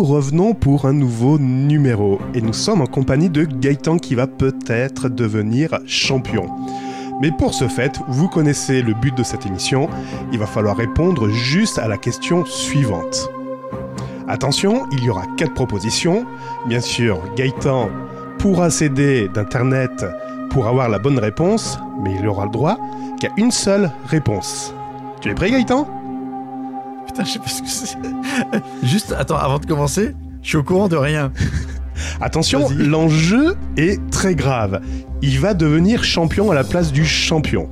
nous revenons pour un nouveau numéro et nous sommes en compagnie de Gaëtan qui va peut-être devenir champion. Mais pour ce fait, vous connaissez le but de cette émission, il va falloir répondre juste à la question suivante. Attention, il y aura quatre propositions. Bien sûr, Gaëtan pourra s'aider d'Internet pour avoir la bonne réponse, mais il aura le droit qu'à une seule réponse. Tu es prêt Gaëtan? Putain, je sais pas ce que c'est. Juste, attends, avant de commencer, je suis au courant de rien. Attention, l'enjeu est très grave. Il va devenir champion à la place du champion.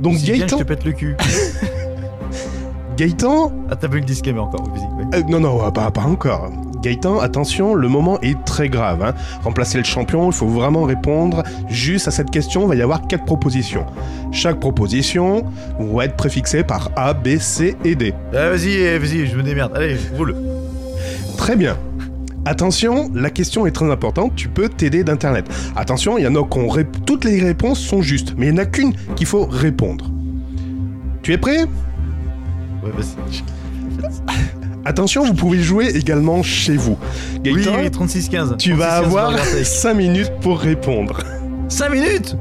Donc Si bien, je Gaëtan, te pète le cul. Gaëtan, Ah, t'as vu le disclaimer encore, vas-y. ouais. euh, non non, pas, pas encore. Gaëtan, attention, le moment est très grave. hein. Remplacer le champion, il faut vraiment répondre juste à cette question. Il va y avoir quatre propositions. Chaque proposition va être préfixée par A, B, C et D. Ah, vas-y, eh, vas-y, je me démerde. Allez, roule. Très bien. Attention, la question est très importante, tu peux t'aider d'Internet. Attention, il y en a qui ont rép- toutes les réponses sont justes, mais il n'y en a qu'une qu'il faut répondre. Tu es prêt? Ouais, vas-y. Attention, vous pouvez jouer également chez vous. Gaëtan, oui, 36-15. tu vas 36-15 avoir Burger Tech. 5 minutes pour répondre. 5 minutes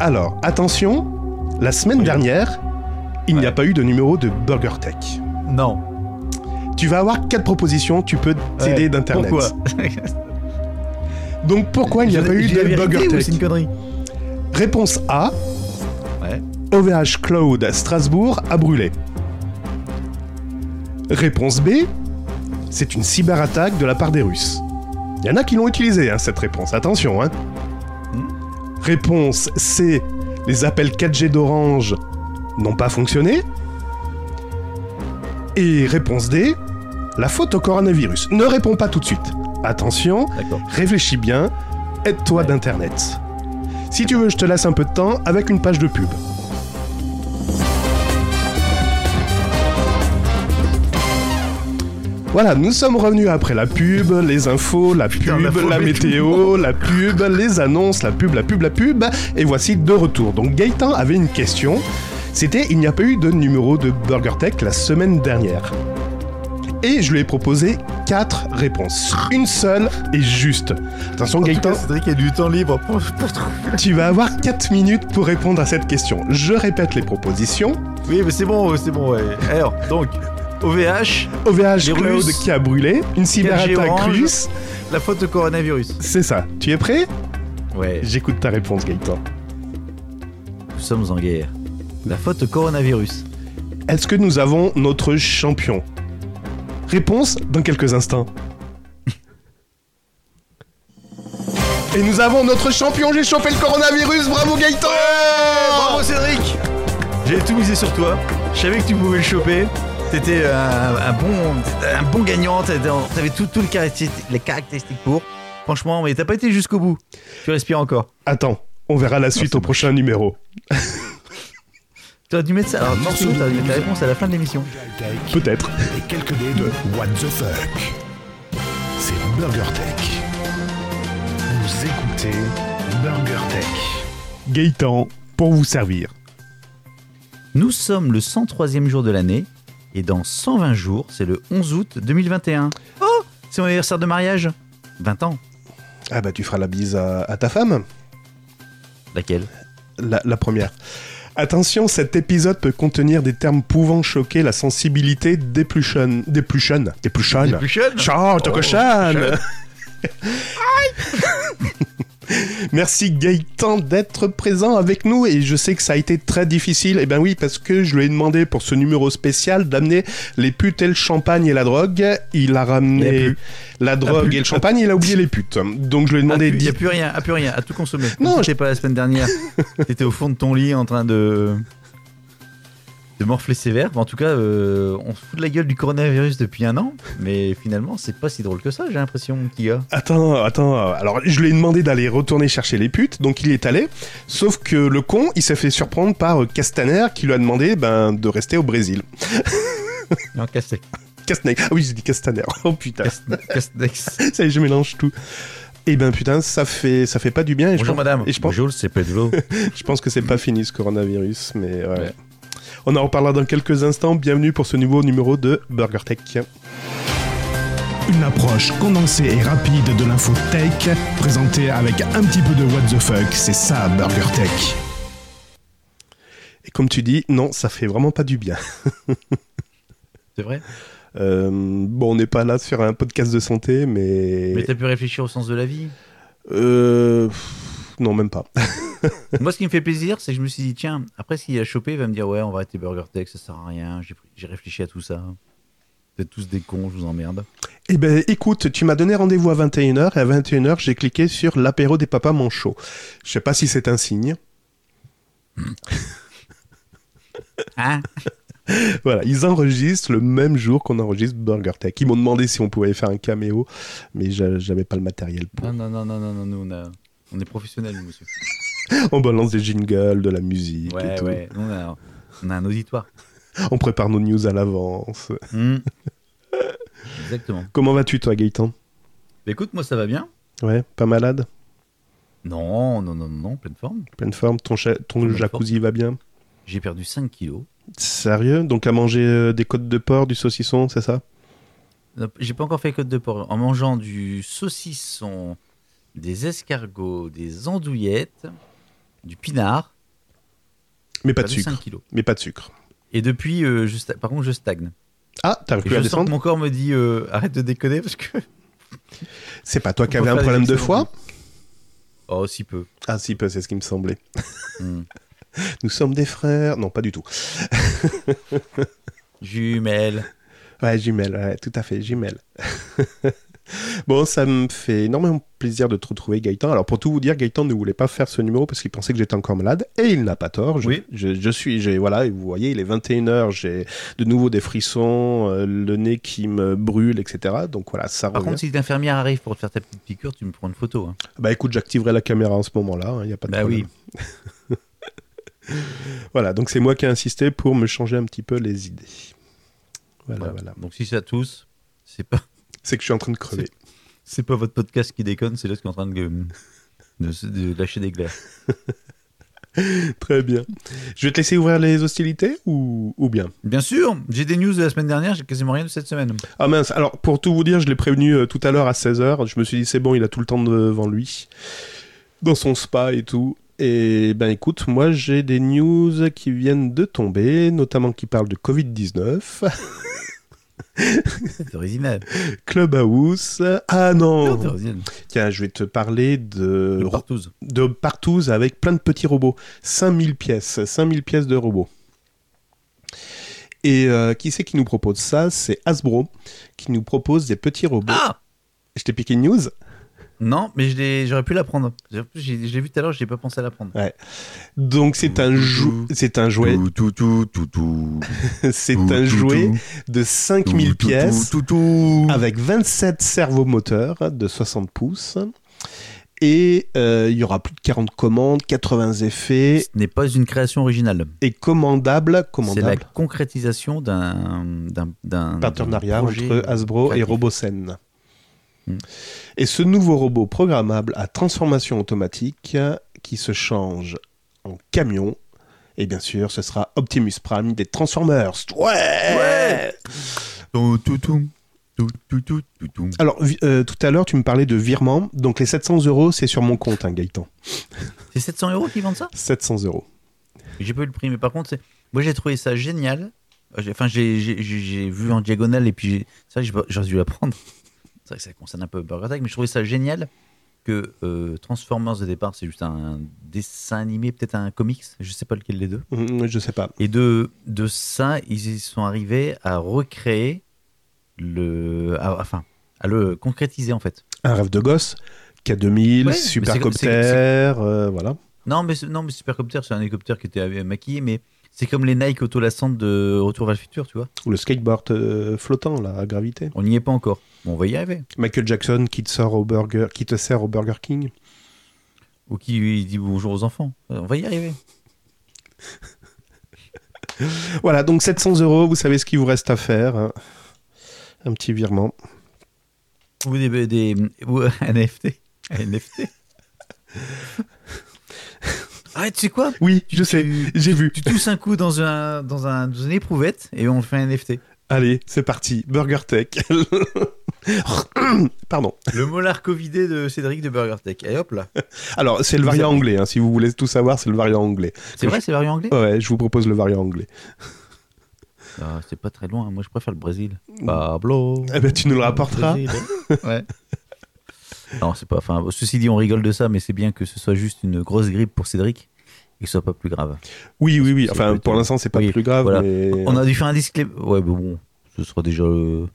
Alors, attention, la semaine dernière, il n'y a pas eu de numéro de Burger Tech. Non. Tu vas avoir quatre propositions, tu peux t'aider Ouais, d'Internet. Pourquoi Donc pourquoi il n'y a pas eu de Burger Tech C'est une connerie. Réponse A, Ouais. OVH Cloud Strasbourg a brûlé. Réponse B, c'est une cyberattaque de la part des Russes. Il y en a qui l'ont utilisée, hein, cette réponse, attention. Hein. Réponse C, les appels 4G d'Orange n'ont pas fonctionné. Et réponse D, la faute au coronavirus. Ne réponds pas tout de suite. Attention, réfléchis bien, aide-toi d'Internet. Si tu veux, je te laisse un peu de temps avec une page de pub. Voilà, nous sommes revenus après la pub, les infos, la pub, la météo, la pub, les annonces, la pub, la pub, la pub, et voici de retour. Donc Gaëtan avait une question, c'était il n'y a pas eu de numéro de Burger Tech la semaine dernière. Et je lui ai proposé quatre réponses. Une seule est juste. Attention En Gaëtan, Cédric a du temps libre pour, pour trouver. tu vas avoir 4 minutes pour répondre à cette question. Je répète les propositions. Oui, mais c'est bon, c'est bon, ouais. Alors, donc, OVH, OVH Les Cloud Russes. qui a brûlé, une cyberattaque russe. la faute au coronavirus. C'est ça. Tu es prêt? Ouais. J'écoute ta réponse Gaëtan. Nous sommes en guerre. La faute au coronavirus. Est-ce que nous avons notre champion? Réponse dans quelques instants. Et nous avons notre champion, j'ai chopé le coronavirus, bravo Gaëtan Bravo Cédric J'ai tout misé sur toi. Je savais que tu pouvais le choper. T'étais un, un bon, un bon gagnant. T'avais tout, tout les, caractéristiques, les caractéristiques pour. Franchement, mais t'as pas été jusqu'au bout. Tu respires encore. Attends, on verra la suite au prochain numéro. Tu aurais dû mettre ça. Alors, morceau, tu aurais dû mettre la réponse à la fin de l'émission. Peut-être. et quelques dés de What the fuck. C'est Burger Tech. Vous écoutez Burger Tech. Gaëtan, pour vous servir. Nous sommes le 103e jour de l'année. Et dans 120 jours, c'est le 11 août 2021. Oh C'est mon anniversaire de mariage 20 ans. Ah bah tu feras la bise à, à ta femme Laquelle? La, la première. Attention, cet épisode peut contenir des termes pouvant choquer la sensibilité des plus jeunes. Des plus jeunes. Des plus jeunes. T'es plus jeune Chante, Oh. Merci Gaëtan d'être présent avec nous et je sais que ça a été très difficile. Et ben oui, parce que je lui ai demandé pour ce numéro spécial d'amener les putes et le champagne et la drogue. Il a Il a ramené la drogue plus. et le champagne, il a oublié les putes. Donc je lui ai Il demandé n'y a plus rien, ah, plus rien, à tout consommer. Non, Non, j'étais pas la semaine dernière. T'étais au fond de ton lit en train de de morfler sévère. En tout cas, euh, on se fout de la gueule du coronavirus depuis un an, mais finalement, c'est pas si drôle que ça. J'ai l'impression qu'il y a. Attends, attends. Alors, je lui ai demandé d'aller retourner chercher les putes, donc il y est allé. Sauf que le con, il s'est fait surprendre par Castaner qui lui a demandé ben, de rester au Brésil. Non, Castex. Castaner. Ah oui, j'ai dit Castaner. Oh putain. Castex. Ça y est, je mélange tout. Et ben putain, ça fait, ça fait pas du bien. Et je Bonjour pense- madame. Et je pense, Bonjour, c'est Pedro. je pense que c'est pas fini ce coronavirus, mais ouais. Ouais. On en reparlera dans quelques instants. Bienvenue pour ce nouveau numéro de Burger Tech. Une approche condensée et rapide de l'info tech, présentée avec un petit peu de what the fuck, c'est ça Burger Tech. Et comme tu dis, non, ça fait vraiment pas du bien. C'est vrai Euh, bon, on n'est pas là sur un podcast de santé, mais. Mais t'as pu réfléchir au sens de la vie? Euh, Non, même pas. Moi, ce qui me fait plaisir, c'est que je me suis dit, tiens, après, s'il a chopé, il va me dire, ouais, on va arrêter Burger Tech, ça sert à rien. J'ai- réfléchi à tout ça. Vous êtes tous des cons, je vous emmerde. Eh ben, écoute, tu m'as donné rendez-vous à 21h, et à 21h, j'ai cliqué sur l'apéro des papas manchots. Je sais pas si c'est un signe. Hein? Voilà, ils enregistrent le même jour qu'on enregistre Burger Tech. Ils m'ont demandé si on pouvait faire un caméo, mais j'a- j'avais pas le matériel pour. Non, non, non, non, non, non, nous, on, a- on est professionnels, nous, monsieur. On balance des jingles, de la musique et tout. ouais, on a, on a un auditoire. On prépare nos news à l'avance. Hmm. Exactement. Comment vas-tu, toi, Gaëtan? Bah, écoute, moi, ça va bien. Ouais, pas malade? Non, non, non, non, non, pleine forme. Pleine forme Ton, cha- ton Pleine jacuzzi va bien? J'ai perdu 5 kilos. Sérieux? Donc à manger euh, des côtes de porc, du saucisson, c'est ça? Euh, J'ai pas encore fait côte de porc. En mangeant du saucisson, des escargots, des andouillettes, du pinard, Mais pas de sucre. 5 kilos. Mais pas de sucre. Et depuis, euh, je sta- par contre, je stagne. Ah, t'arrives plus à je sens que descendre mon corps me dit euh, arrête de déconner parce que. C'est pas toi qui On avais un faire problème de foie Oh, si peu. Ah si, peu, c'est ce qui me semblait. Hmm. Nous sommes des frères. Non, pas du tout. Jumelle. Ouais, jumelle, ouais, tout à fait, jumelle. bon, ça me fait énormément plaisir de te retrouver, Gaëtan. Alors, pour tout vous dire, Gaëtan ne voulait pas faire ce numéro parce qu'il pensait que j'étais encore malade, et il n'a pas tort. Je, Oui. je, je suis, j'ai, voilà, vous voyez, il est 21h, j'ai de nouveau des frissons, euh, le nez qui me brûle, etc. Donc voilà, ça Par revient. contre, si l'infirmière arrive pour te faire ta petite piqûre, tu me prends une photo. hein. Bah écoute, j'activerai la caméra en ce moment-là, il n'y a pas de Bah problème. Voilà, donc c'est moi qui ai insisté pour me changer un petit peu les idées. Voilà, Voilà. voilà. Donc si ça tous, c'est pas, C'est que je suis en train de crever. c'est pas votre podcast qui déconne, c'est là qui est en train de, de, se- de lâcher des glaires. Très bien. Je vais te laisser ouvrir les hostilités ou, ou bien? Bien sûr, j'ai des news de la semaine dernière, j'ai quasiment rien de cette semaine. Ah mince, alors pour tout vous dire, je l'ai prévenu euh, tout à l'heure à 16h. Je me suis dit, c'est bon, il a tout le temps devant lui, dans son spa et tout. Et ben écoute, moi j'ai des news qui viennent de tomber, notamment qui parlent de Covid-19, C'est original. Clubhouse. Ah Non. Tiens, je vais te parler de, partouze. de partous avec plein de petits robots. 5000 pièces, 5000 pièces de robots. Et euh, qui c'est qui nous propose ça? C'est Hasbro qui nous propose des petits robots. Ah Je t'ai piqué une news Non, mais j'aurais pu la prendre. Je l'ai vu tout à l'heure, je n'ai pas pensé à la prendre. Donc c'est un, jou- c'est un jouet, Tout, tout, tout, tout. c'est un jouet de 5000 pièces avec 27 servomoteurs de 60 pouces. Et euh, il y aura plus de 40 commandes, 80 effets Ce n'est pas une création originale. et commandable, C'est la commandable concrétisation d'un partenariat entre Hasbro et créatif. Hmm. Et ce nouveau robot programmable à transformation automatique qui se change en camion, et bien sûr, ce sera Optimus Prime des Transformers. Ouais, Ouais. Tout, tout, tout. Tout, tout, tout, tout, tout. Alors, euh, tout à l'heure, tu me parlais de virement. Donc, les 700 euros, c'est sur mon compte, hein, Gaëtan. C'est 700 euros qui vendent ça? 700 euros. J'ai pas eu le prix, mais par contre, moi j'ai trouvé ça génial. Euh, j'ai- Enfin, j'ai- vu en diagonale et puis ça, j'ai dû la prendre. C'est vrai que ça concerne un peu Burger mais je trouvais ça génial que euh, Transformers au départ, c'est juste un dessin animé, peut-être un comics, je sais pas lequel des deux. Hum, je sais pas. Et de, de ça, ils sont arrivés à recréer le. à- enfin, à le concrétiser en fait. Un rêve de gosse, K2000, Ouais, Supercopter, euh, voilà. Non, mais, non, mais Supercopter, c'est un hélicoptère qui était maquillé, mais c'est comme les Nike autolassantes de Retour vers le futur, tu vois. Ou le skateboard euh, flottant, là, à gravité. On n'y est pas encore. Bon, on va y arriver. Michael Jackson qui te, sort au burger, qui te sert au Burger King. Ou qui lui dit bonjour aux enfants. On va y arriver. Voilà, donc 700 euros, vous savez ce qu'il vous reste à faire. Un petit virement. Ou des, des ou un NFT. Un NFT. Ah, tu sais quoi? Oui, je sais, j'ai vu. Tu tousses un coup dans, un, dans, un, dans une éprouvette et on fait un NFT. Allez, c'est parti. Burger Tech. Pardon. Le molar covidé de Cédric de BurgerTech. Et hop là. Alors, c'est le variant avez- anglais. hein, si vous voulez tout savoir, c'est le variant anglais. C'est vrai, c'est variant anglais? Ouais, je vous propose le variant anglais. Ah, C'est pas très loin. Moi, je préfère le Brésil. Pablo. Eh ben, tu nous le rapporteras. Brésil. ouais. Non, c'est pas. Enfin, ceci dit, on rigole de ça, mais c'est bien que ce soit juste une grosse grippe pour Cédric et que ce soit pas plus grave. Oui, oui, oui. Enfin, plutôt- pour l'instant, c'est pas Oui, plus grave, voilà. mais... On a dû faire un disclaimer. Ouais, mais bon, ce sera déjà. euh,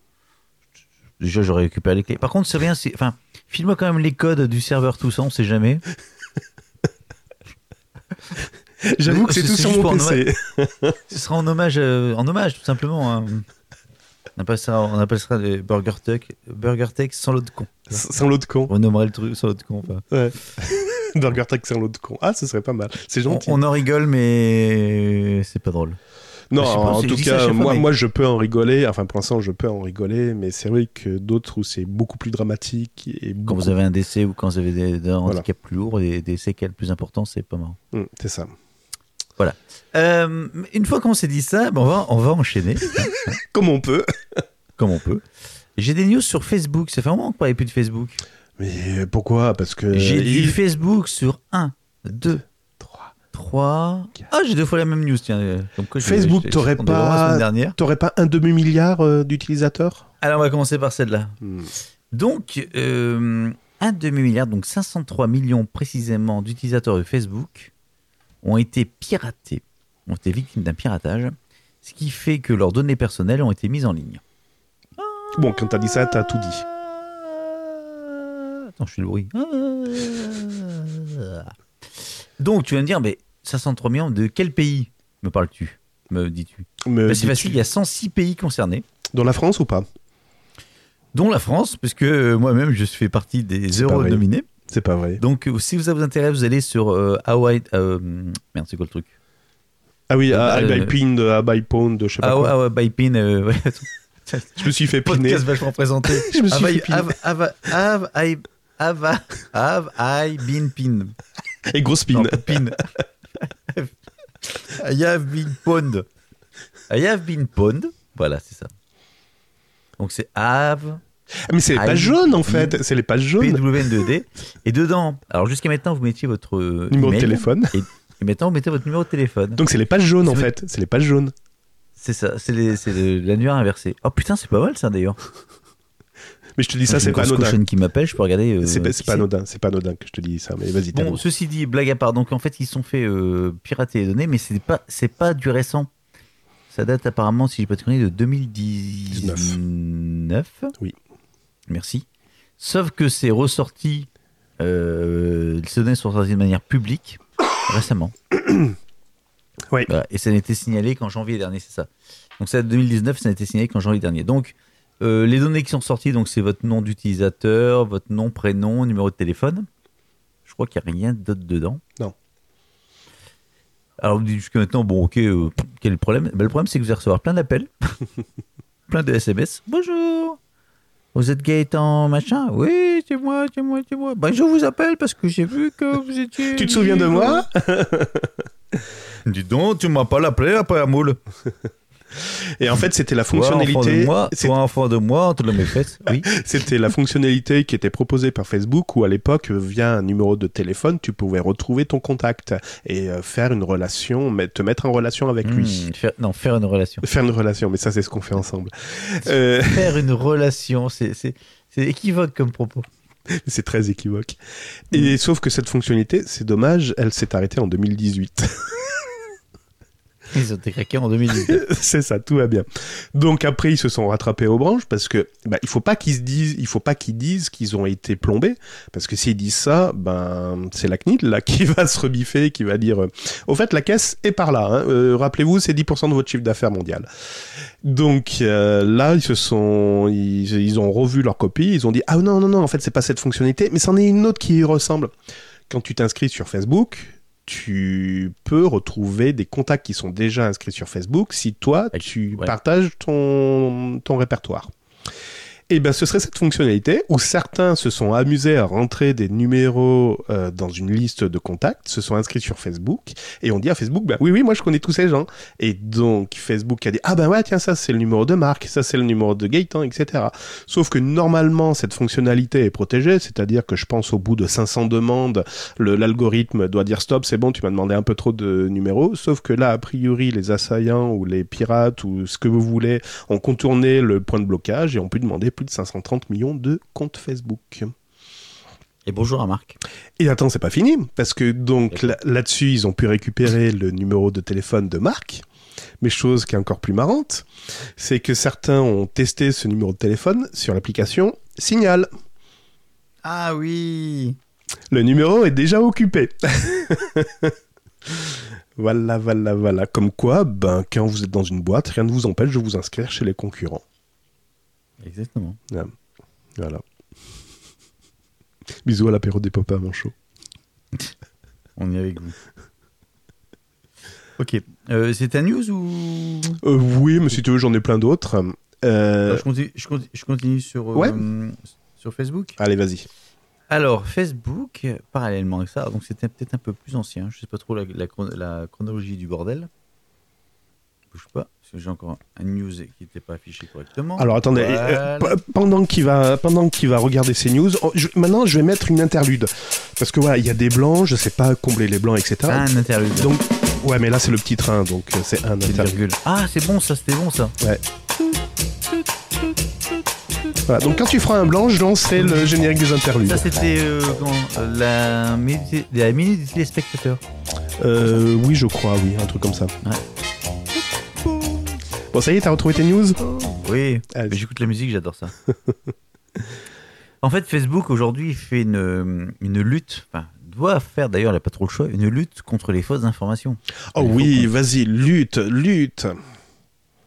Déjà, j'aurais récupéré les clés. Par contre, c'est rien. c'est- Enfin, file-moi quand même les codes du serveur, tout ça, on sait jamais. J'avoue que c'est C'est- tout sur mon PC. Ce sera en hommage, euh, en hommage, tout simplement. hein. On appelle ça, on appelle ça le Burger Tech, Burger Tech sans l'eau de con. Sans l'eau de con. On nommerait le truc sans l'eau de con. enfin. Ouais. Burger l'eau de con. Ah, ce serait pas mal. C'est gentil. on en rigole, mais c'est pas drôle. Non, en tout cas, moi, mais- moi, je peux en rigoler. Enfin, pour l'instant, je peux en rigoler, mais c'est vrai que d'autres où c'est beaucoup plus dramatique et Quand vous avez un décès ou quand vous avez des, des Voilà. handicaps plus lourds et des séquelles plus importantes, c'est pas marrant. Hum, c'est ça. Euh, une fois qu'on s'est dit ça, on, va, on va enchaîner Comme on peut. comme on peut. J'ai des news sur Facebook. Ça fait un moment qu'on parlait plus de Facebook. Mais pourquoi? Parce que... J'ai du Facebook sur 1, 2, Trois. 3. Ah, j'ai deux fois la même news. Tiens, euh, comme quoi, je- Facebook, pas-. T'aurais pas un demi-milliard euh, d'utilisateurs? Alors, on va commencer par celle-là. Hmm. Donc, euh, un demi-milliard, donc 503 millions précisément d'utilisateurs de Facebook ont été piratés, ont été victimes d'un piratage, ce qui fait que leurs données personnelles ont été mises en ligne. Bon, quand t'as dit ça, t'as tout dit. Attends, je suis le bruit. Donc, tu vas me dire, mais 503 millions, de quel pays me parles-tu Me dis-tu? C'est facile, il y a 106 pays concernés, Dans la France ou pas? Dont la France, puisque euh, moi-même, je fais partie des euros nominés. C'est pas vrai. Donc, euh, si ça vous intéresse, vous allez sur euh, Hawaii. euh, merde, c'est quoi le truc? Ah oui, à euh, by Pin, à by Pound, je sais pas Ah quoi. ouais, by Pin. ouais. Je me suis fait piner. Podcast vachement présenté. Je me suis fait piner. Have I- have I- been pin Et grosse pin. Non, pin. I have been pwned. I have been pwned. Voilà, c'est ça. Donc c'est have Mais c'est les pages jaunes en fait. C'est les pages jaunes. PWN2D. Et dedans, alors jusqu'à maintenant, vous mettiez votre euh, Numéro de téléphone. Et maintenant, vous mettez votre numéro de téléphone. Donc c'est les pages jaunes en fait. C'est les pages jaunes. C'est ça, c'est l'annuaire inversé. Oh putain, c'est pas mal ça d'ailleurs. Mais je te dis ça, c'est pas anodin. qui m'appelle, je peux regarder. euh, C'est pas, anodin. C'est pas anodin que je te dis ça. Mais vas-y. Bon, ceci dit, blague à part, donc en fait, ils se sont fait euh, pirater les données, mais c'est pas, c'est pas du récent. Ça date apparemment, si j'ai pas de conneries, de 2019. Oui. Merci. Sauf que c'est ressorti, euh, ces données sont sorties de manière publique récemment. Oui. Voilà, et ça n'a été signalé qu'en janvier dernier, c'est ça. Donc ça date de 2019, ça n'a été signalé qu'en janvier dernier. Donc euh, les données qui sont sorties, donc c'est votre nom d'utilisateur, votre nom, prénom, numéro de téléphone. Je crois qu'il n'y a rien d'autre dedans. Non. Alors vous dites jusqu'à maintenant, bon ok, euh, quel est le problème? Ben, Le problème c'est que vous allez recevoir plein d'appels, plein de SMS. Bonjour, vous êtes Gaëtan machin? Oui, c'est moi, c'est moi, c'est moi. Ben, je vous appelle parce que j'ai vu que vous étiez... Tu te souviens de moi? Dis donc, tu m'as pas l'appelé après la moule. Et en fait, c'était la fonctionnalité. c'est- toi, enfant de moi, entre mes fesses. Oui. C'était la fonctionnalité qui était proposée par Facebook où à l'époque, via un numéro de téléphone, tu pouvais retrouver ton contact et euh, faire une relation, te mettre en relation avec lui. Hmm, faire- non, faire une relation. Faire une relation, mais ça c'est ce qu'on fait ensemble. Euh, Faire une relation, c'est équivoque comme propos. c'est très équivoque. Et sauf que cette fonctionnalité, c'est dommage, elle s'est arrêtée en 2018. Ils ont été craqués en 2018. c'est ça, tout va bien. Donc après, ils se sont rattrapés aux branches parce que bah, il faut pas qu'ils se disent, il faut pas qu'ils disent qu'ils ont été plombés parce que s'ils disent ça, ben c'est la CNIL qui va se rebiffer, qui va dire, euh, au fait la caisse est par là. hein. Euh, Rappelez-vous, c'est 10% de votre chiffre d'affaires mondial. Donc euh, là, ils se sont, ils, ont revu leur copie, ils ont dit ah non non non, en fait c'est pas cette fonctionnalité, mais c'en est une autre qui ressemble. Quand tu t'inscris sur Facebook, tu peux retrouver des contacts qui sont déjà inscrits sur Facebook si toi, tu ouais. partages ton, ton répertoire. Et ben, ce serait cette fonctionnalité où certains se sont amusés à rentrer des numéros euh, dans une liste de contacts, se sont inscrits sur Facebook et on dit à Facebook, bah oui, oui, moi je connais tous ces gens. Et donc Facebook a dit, ah ben ouais, tiens, ça c'est le numéro de Marc, ça c'est le numéro de Gaëtan, etc. Sauf que normalement, cette fonctionnalité est protégée, c'est-à-dire que je pense au bout de 500 demandes, l'algorithme doit dire stop, c'est bon, tu m'as demandé un peu trop de numéros. Sauf que là, a priori, les assaillants ou les pirates ou ce que vous voulez ont contourné le point de blocage et ont pu demander plus de 530 millions de comptes Facebook. Et bonjour à Marc. Et attends, c'est pas fini, parce que donc là- là-dessus, ils ont pu récupérer le numéro de téléphone de Marc. Mais chose qui est encore plus marrante, c'est que certains ont testé ce numéro de téléphone sur l'application Signal. Ah oui Le numéro est déjà occupé. voilà, voilà, voilà. Comme quoi, ben, quand vous êtes dans une boîte, rien ne vous empêche de vous inscrire chez les concurrents. Exactement. Voilà. Bisous à l'apéro des pop mon chaud. On est avec vous. Ok. Euh, c'est ta news ou? Euh, oui, mais si tu veux, j'en ai plein d'autres. Euh, je, continue, je, continue, je continue sur, Ouais. sur Facebook. Allez, vas-y. Alors, Facebook, parallèlement avec ça, donc c'était peut-être un peu plus ancien. Je sais pas trop la, la chronologie du bordel. Bouge pas, parce que j'ai encore un news qui n'était pas affiché correctement. Alors attendez, Voilà. euh, p- pendant qu'il va, pendant qu'il va regarder ces news, oh, je- maintenant je vais mettre une interlude parce que voilà, il y a des blancs, je sais pas combler les blancs, etc. un interlude. Donc ouais, mais là c'est le petit train, donc euh, c'est un interlude. Ah, c'est bon, ça, c'était bon, ça. Voilà, donc quand tu feras un blanc, je lancerai le générique des interludes. Ça, c'était euh, Euh, la, minute, la des téléspectateurs. Euh, oui, je crois, oui, un truc comme ça. Ouais. Bon, ça y est, t'as retrouvé tes news Oui, j'écoute la musique, j'adore ça. en fait, Facebook aujourd'hui fait une, une lutte, enfin, doit faire d'ailleurs, il n'a pas trop le choix, une lutte contre les fausses informations. Oh oui, vas-y, lutte, lutte.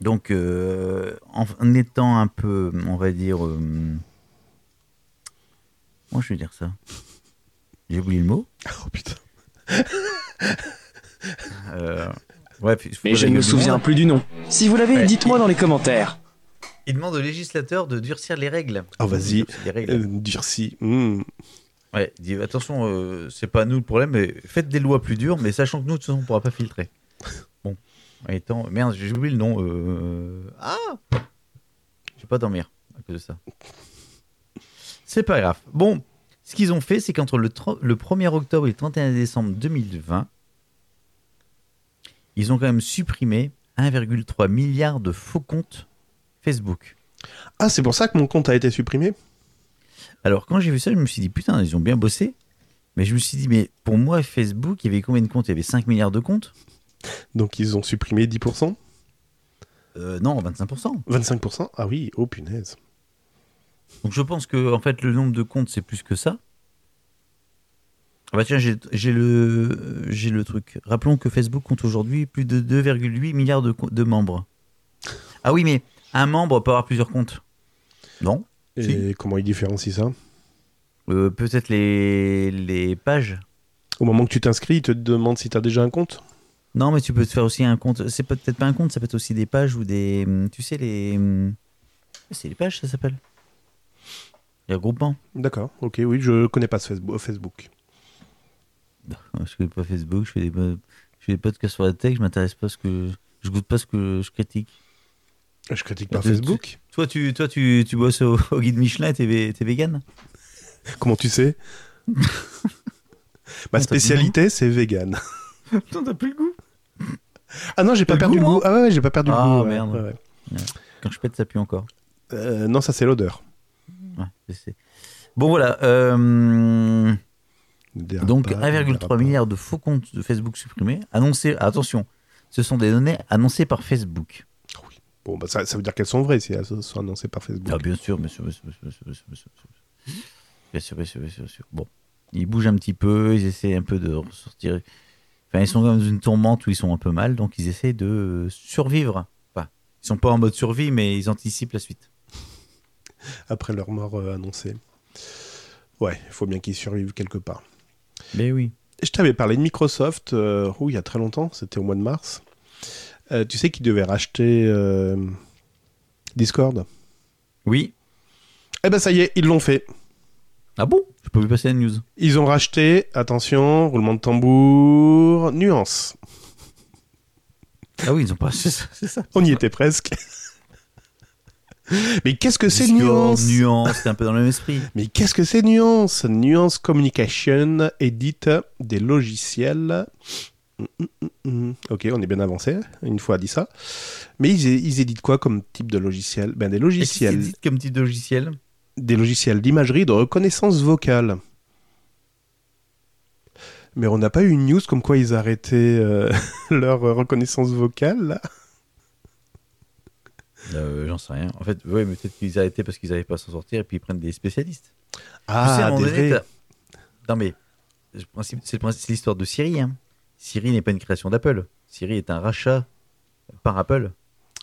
Donc, euh, en, en étant un peu, on va dire. euh, Comment je vais dire ça? J'ai oublié le mot. Oh putain. Euh, faut Mais je ne me souviens monde. plus du nom. Si vous l'avez, Ouais. dites-moi dans les commentaires. Il demande aux législateurs de durcir les règles. Ah, vas-y. Durcir les règles. Euh, durci. hmm. Ouais, dit attention, euh, c'est pas nous le problème, mais faites des lois plus dures, mais sachant que nous, de toute façon, on pourra pas filtrer. Bon, étant. Merde, j'ai oublié le nom. Euh... Ah Je vais pas dormir à cause de ça. C'est pas grave. Bon, ce qu'ils ont fait, c'est qu'entre le, tro- le 1er octobre et le 31 décembre 2020, ils ont quand même supprimé 1,3 milliard de faux comptes Facebook. Ah, c'est pour ça que mon compte a été supprimé? Alors, quand j'ai vu ça, je me suis dit, putain, ils ont bien bossé. Mais je me suis dit, mais pour moi, Facebook, il y avait combien de comptes? Il y avait 5 milliards de comptes Donc ils ont supprimé 10% euh, Non, 25%. 25% Ah oui, oh punaise. Donc je pense que en fait, le nombre de comptes, c'est plus que ça. Ah bah tiens, j'ai j'ai le, j'ai le truc. Rappelons que Facebook compte aujourd'hui plus de 2,8 milliards de, membres. Ah oui, mais un membre peut avoir plusieurs comptes. Non Et comment ils différencient ça? Euh, Peut-être les, les pages Au moment que tu t'inscris, ils te demandent si tu as déjà un compte? Non, mais tu peux te faire aussi un compte. C'est peut-être pas un compte, ça peut être aussi des pages ou des. Tu sais, les. C'est les pages, ça s'appelle Les regroupements. D'accord, ok, oui, je connais pas ce Facebook. Je connais pas Facebook, je fais des, je fais des podcasts sur la tech, je m'intéresse pas à ce que. Je goûte pas ce que je critique. Je critique pas Tu- Facebook. Toi, tu, toi, tu, tu bosses au, au guide Michelin et t'es, t'es vegan? Comment tu sais? Ma spécialité, c'est vegan. Putain, t'as plus le goût? Ah non, j'ai pas perdu le goût. Ah ouais, j'ai pas perdu Ah, le goût. ouais, merde. Quand je pète, ça pue encore. Euh, non, ça c'est l'odeur. Ouais, je sais. Bon, voilà. Donc Dérapage, 1,3 dérapage. milliard de faux comptes de Facebook supprimés. Annoncés, attention, ce sont des données annoncées par Facebook. Bon, bah, ça, ça veut dire qu'elles sont vraies si elles sont annoncées par Facebook. Ah, bien sûr, bien sûr, bien sûr, bien sûr, bien sûr, bien sûr, bien sûr. Bien sûr, bien sûr, bien sûr, bien sûr. Bon, ils bougent un petit peu, ils essaient un peu de ressortir. Enfin, ils sont dans une tourmente où ils sont un peu mal, donc ils essaient de survivre. Enfin, ils sont pas en mode survie, mais ils anticipent la suite. Après leur mort euh, annoncée. Ouais, il faut bien qu'ils survivent quelque part. Mais oui. Et Je t'avais parlé de Microsoft, euh, oh, il y a très longtemps, c'était au mois de mars. Euh, tu sais qu'ils devaient racheter euh, Discord? Oui. Eh ben ça y est, ils l'ont fait. Ah bon? Je peux plus passer la news. Ils ont racheté, attention, roulement de tambour, nuance. Ah oui, ils ont pas. C'est ça. On y était presque. Mais qu'est-ce que c'est nuance? Nuance, c'est un peu dans le même esprit. Mais qu'est-ce que c'est Nuance? Nuance Communication édite des logiciels. Hum, hum, hum. Ok, on est bien avancé, une fois dit ça. Mais ils, éditent quoi comme type de logiciel? Ben des logiciels, comme type de logiciel? Des logiciels d'imagerie de reconnaissance vocale. Mais on n'a pas eu une news comme quoi ils arrêtaient euh, leur reconnaissance vocale là? Euh, J'en sais rien. En fait, ouais, mais peut-être qu'ils arrêtaient parce qu'ils n'arrivaient pas à s'en sortir et puis ils prennent des spécialistes. Tu sais, Ah, des donné, Non mais, c'est l'histoire de Siri. Hein. Siri n'est pas une création d'Apple. Siri est un rachat par Apple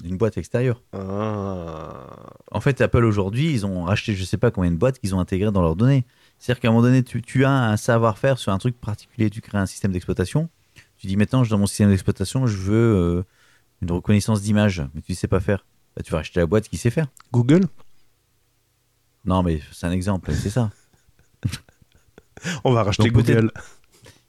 d'une boîte extérieure. Ah. En fait, Apple aujourd'hui, ils ont racheté je sais pas combien de boîtes qu'ils ont intégrées dans leurs données. C'est-à-dire qu'à un moment donné, tu, tu as un savoir-faire sur un truc particulier, tu crées un système d'exploitation. Tu dis maintenant, dans mon système d'exploitation, je veux euh, une reconnaissance d'image, mais tu ne sais pas faire. Bah, tu vas acheter la boîte qui sait faire. Google? Non, mais c'est un exemple, c'est ça. On va racheter Donc, Google.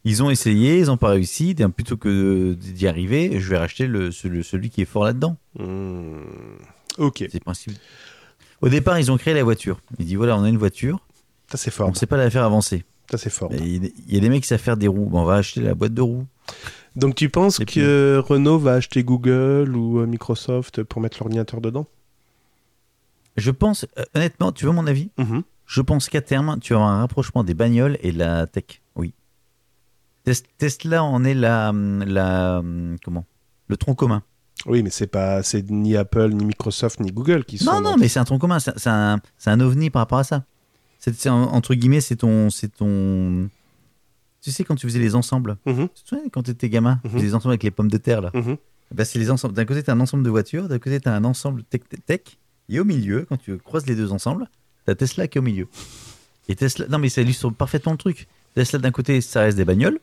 Ils ont essayé, ils n'ont pas réussi. bien, Plutôt que d'y arriver, je vais racheter le, celui, celui qui est fort là-dedans. Hmm. Ok, C'est principe. Au départ, ils ont créé la voiture. Ils disent voilà, on a une voiture, ça c'est on fort. ne sait pas la faire avancer. Ça c'est fort. Il y a des mecs qui savent faire des roues. Bon, on va acheter la boîte de roues. Donc tu penses Et puis- que Renault va acheter Google ou euh, Microsoft pour mettre l'ordinateur dedans? Je pense, euh, honnêtement, tu veux mon avis? Mhm. Je pense qu'à terme, tu avoir un rapprochement des bagnoles et de la tech. Oui. Tes- Tesla en est la, la comment? Le tronc commun. Oui, mais c'est pas, c'est ni Apple, ni Microsoft, ni Google qui sont. Non, non, mais c'est un tronc commun. C'est un, un ovni par rapport à ça. C'est entre guillemets, c'est ton, c'est ton. Tu sais quand tu faisais les ensembles. Mhm, Tu te souviens quand tu étais gamin, tu Mhm. faisais les ensembles avec les pommes de terre là. Bah, c'est les ensembles. D'un côté, tu as un ensemble de voitures, d'un côté, tu as un ensemble tech, tech, et au milieu, quand tu croises les deux ensemble, tu as Tesla qui est au milieu. Et Tesla, non mais ça illustre parfaitement le truc. Tesla, d'un côté, ça reste des bagnoles.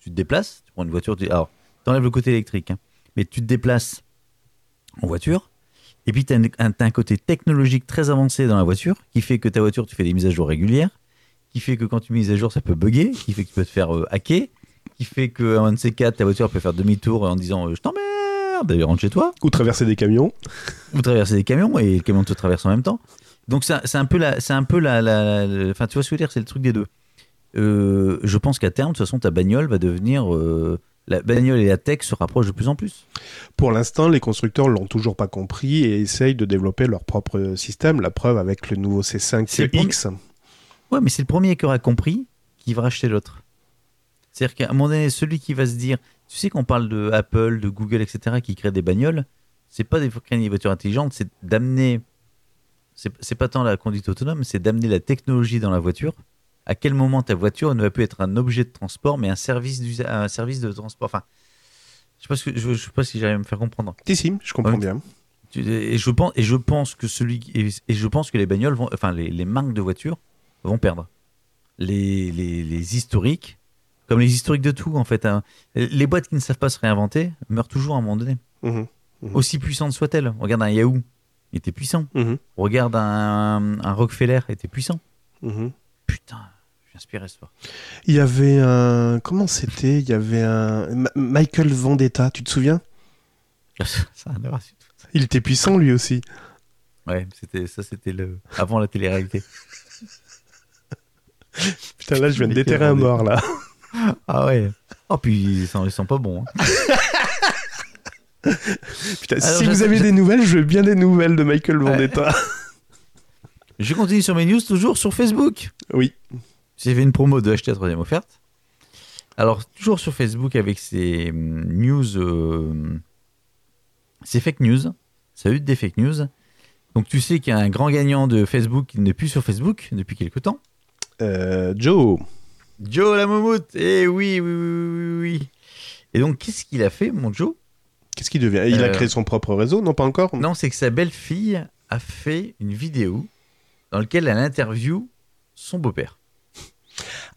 Tu te déplaces, tu prends une voiture, tu... alors, t'enlèves le côté électrique, hein. mais tu te déplaces en voiture. Et puis, tu as, un côté technologique très avancé dans la voiture qui fait que ta voiture, tu fais des mises à jour régulières, qui fait que quand tu mises à jour, ça peut bugger, qui fait que tu peux te faire euh, hacker, qui fait que un de ces quatre, ta voiture peut faire demi-tour en disant euh, Je t'emmerde, d'ailleurs, rentre chez toi Ou traverser des camions. vous traversez des camions et le camion te traverse en même temps. Donc c'est un peu la, c'est un peu la, la- la- enfin tu vois ce que je veux dire, c'est le truc des deux. Euh, je pense qu'à terme, de toute façon, ta bagnole va devenir, euh, la bagnole et la tech se rapprochent de plus en plus. Pour l'instant, les constructeurs l'ont toujours pas compris et essayent de développer leur propre système. La preuve avec le nouveau C'est le C5X. Ouais, mais c'est le premier qui aura compris qui va racheter l'autre. C'est-à-dire qu'à un moment donné, celui qui va se dire, tu sais qu'on parle de Apple, de Google, etc., qui créent des bagnoles, c'est pas des créer des voitures intelligentes, c'est d'amener, c'est pas tant la conduite autonome, c'est d'amener la technologie dans la voiture. À quel moment ta voiture ne va plus être un objet de transport, mais un service, un service de transport? Enfin, je sais pas, ce que- je, je sais pas si j'arrive à me faire comprendre. Si, si, je comprends Ouais. bien. Tu- Et je pense, et je pense que celui, qui- et, et je pense que les bagnoles vont, enfin les, les marques de voitures vont perdre. Les, les, les historiques, comme les historiques de tout en fait. hein. Les boîtes qui ne savent pas se réinventer meurent toujours à un moment donné. Mhm, Mhm. Aussi puissantes soient-elles. Regarde un Yahoo, il était puissant. mhm, Regarde un, un Rockefeller, il était puissant. Putain, je suis inspiré ce soir. Il y avait un. Comment c'était? Il y avait un. Ma- Michael Vendetta, tu te souviens? Ça a Il était puissant lui aussi. Ouais, c'était ça, c'était le avant la télé-réalité. Putain, là, je viens de déterrer un mort là. Ah ouais. Oh puis ils sont, ils sont pas bons. hein. Putain, Alors, si vous avez des nouvelles, je veux bien des nouvelles de Michael Vendetta. Je continue sur mes news toujours sur Facebook. oui. J'ai fait une promo de acheter la troisième offerte. Alors, toujours sur Facebook avec ces hum, news, euh, ces fake news, ça a eu des fake news. Donc, tu sais qu'il y a un grand gagnant de Facebook qui n'est plus sur Facebook depuis quelque temps. Euh, Joe. Joe la moumoute Eh oui, oui, oui, oui, oui. Et donc, qu'est-ce qu'il a fait, mon Joe? Qu'est-ce qu'il devient? Il a Euh, créé son propre réseau, non pas encore? Non, c'est que sa belle-fille a fait une vidéo dans laquelle elle interview son beau-père.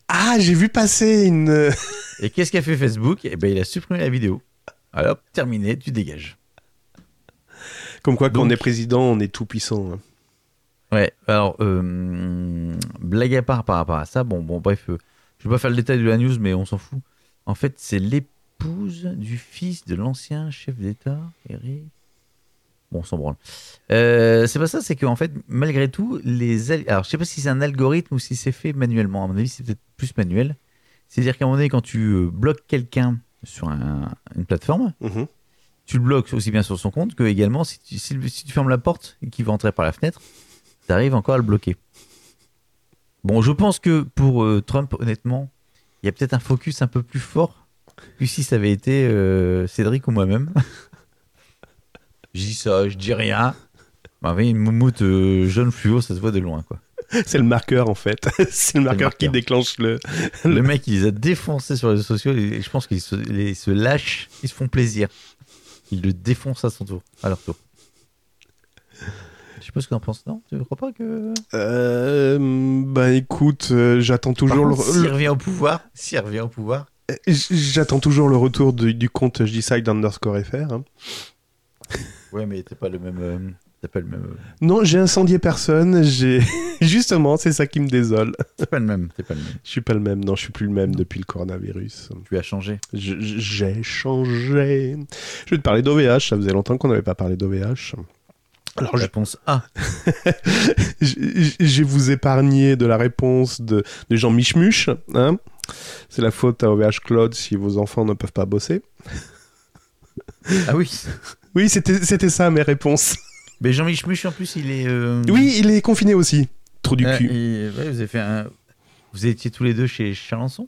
Ah, j'ai vu passer une. euh, Et qu'est-ce qu'a fait Facebook? Eh ben, il a supprimé la vidéo. Alors, terminé, tu dégages. Comme quoi, quand Donc- on est président, on est tout puissant. Ouais, alors, euh, blague à part par rapport à ça, bon, bon bref, euh, je vais pas faire le détail de la news, mais on s'en fout. En fait, c'est l'épouse du fils de l'ancien chef d'État, Eric. Bon, on s'en branle. Euh, c'est pas ça, c'est qu'en fait, malgré tout, les. al- Alors, je sais pas si c'est un algorithme ou si c'est fait manuellement. À mon avis, c'est peut-être plus manuel. C'est-à-dire qu'à un moment donné, quand tu euh, bloques quelqu'un sur un- une plateforme, Mhm. tu le bloques aussi bien sur son compte que également si tu, si, si tu fermes la porte et qu'il va entrer par la fenêtre, tu arrives encore à le bloquer. Bon, je pense que pour euh, Trump, honnêtement, il y a peut-être un focus un peu plus fort que si ça avait été euh, Cédric ou moi-même. je dis ça, je dis rien. Bah, oui, une moumoute euh, jaune fluo, ça se voit de loin, quoi. C'est le marqueur en fait. c'est le marqueur qui déclenche le. Le mec, il les a défoncés sur les réseaux sociaux et je pense qu'ils se, se lâchent, ils se font plaisir. Ils le défoncent à son tour, à leur tour. Je sais pas ce que t'en penses, non Tu crois pas que. Euh, bah écoute, euh, j'attends toujours contre, le, s'il le- revient au pouvoir, s'il revient au pouvoir, j- j'attends toujours le retour du, du compte JDecide underscore FR. hein. ouais, mais t'es pas le même. euh, t'es pas le même. euh, Non, j'ai incendié personne. J'ai justement, c'est ça qui me désole. T'es pas le même. T'es pas le même. Je suis pas le même. Non, je suis plus le même depuis le coronavirus. Tu as changé. Je- je- J'ai changé. Je vais te parler d'OVH. Ça faisait longtemps qu'on n'avait pas parlé d'OVH. Alors, je, Réponse A. je- je vais vous épargner de la réponse de, de Jean Michmuche. Hein c'est la faute à OVH Cloud si vos enfants ne peuvent pas bosser. Ah oui. Oui, c'était ça mes réponses. Mais Jean-Michel Much, en plus, il est. euh, Oui, il est confiné aussi. Trou du cul. ouais, vous avez fait un. Vous étiez tous les deux chez Chalençon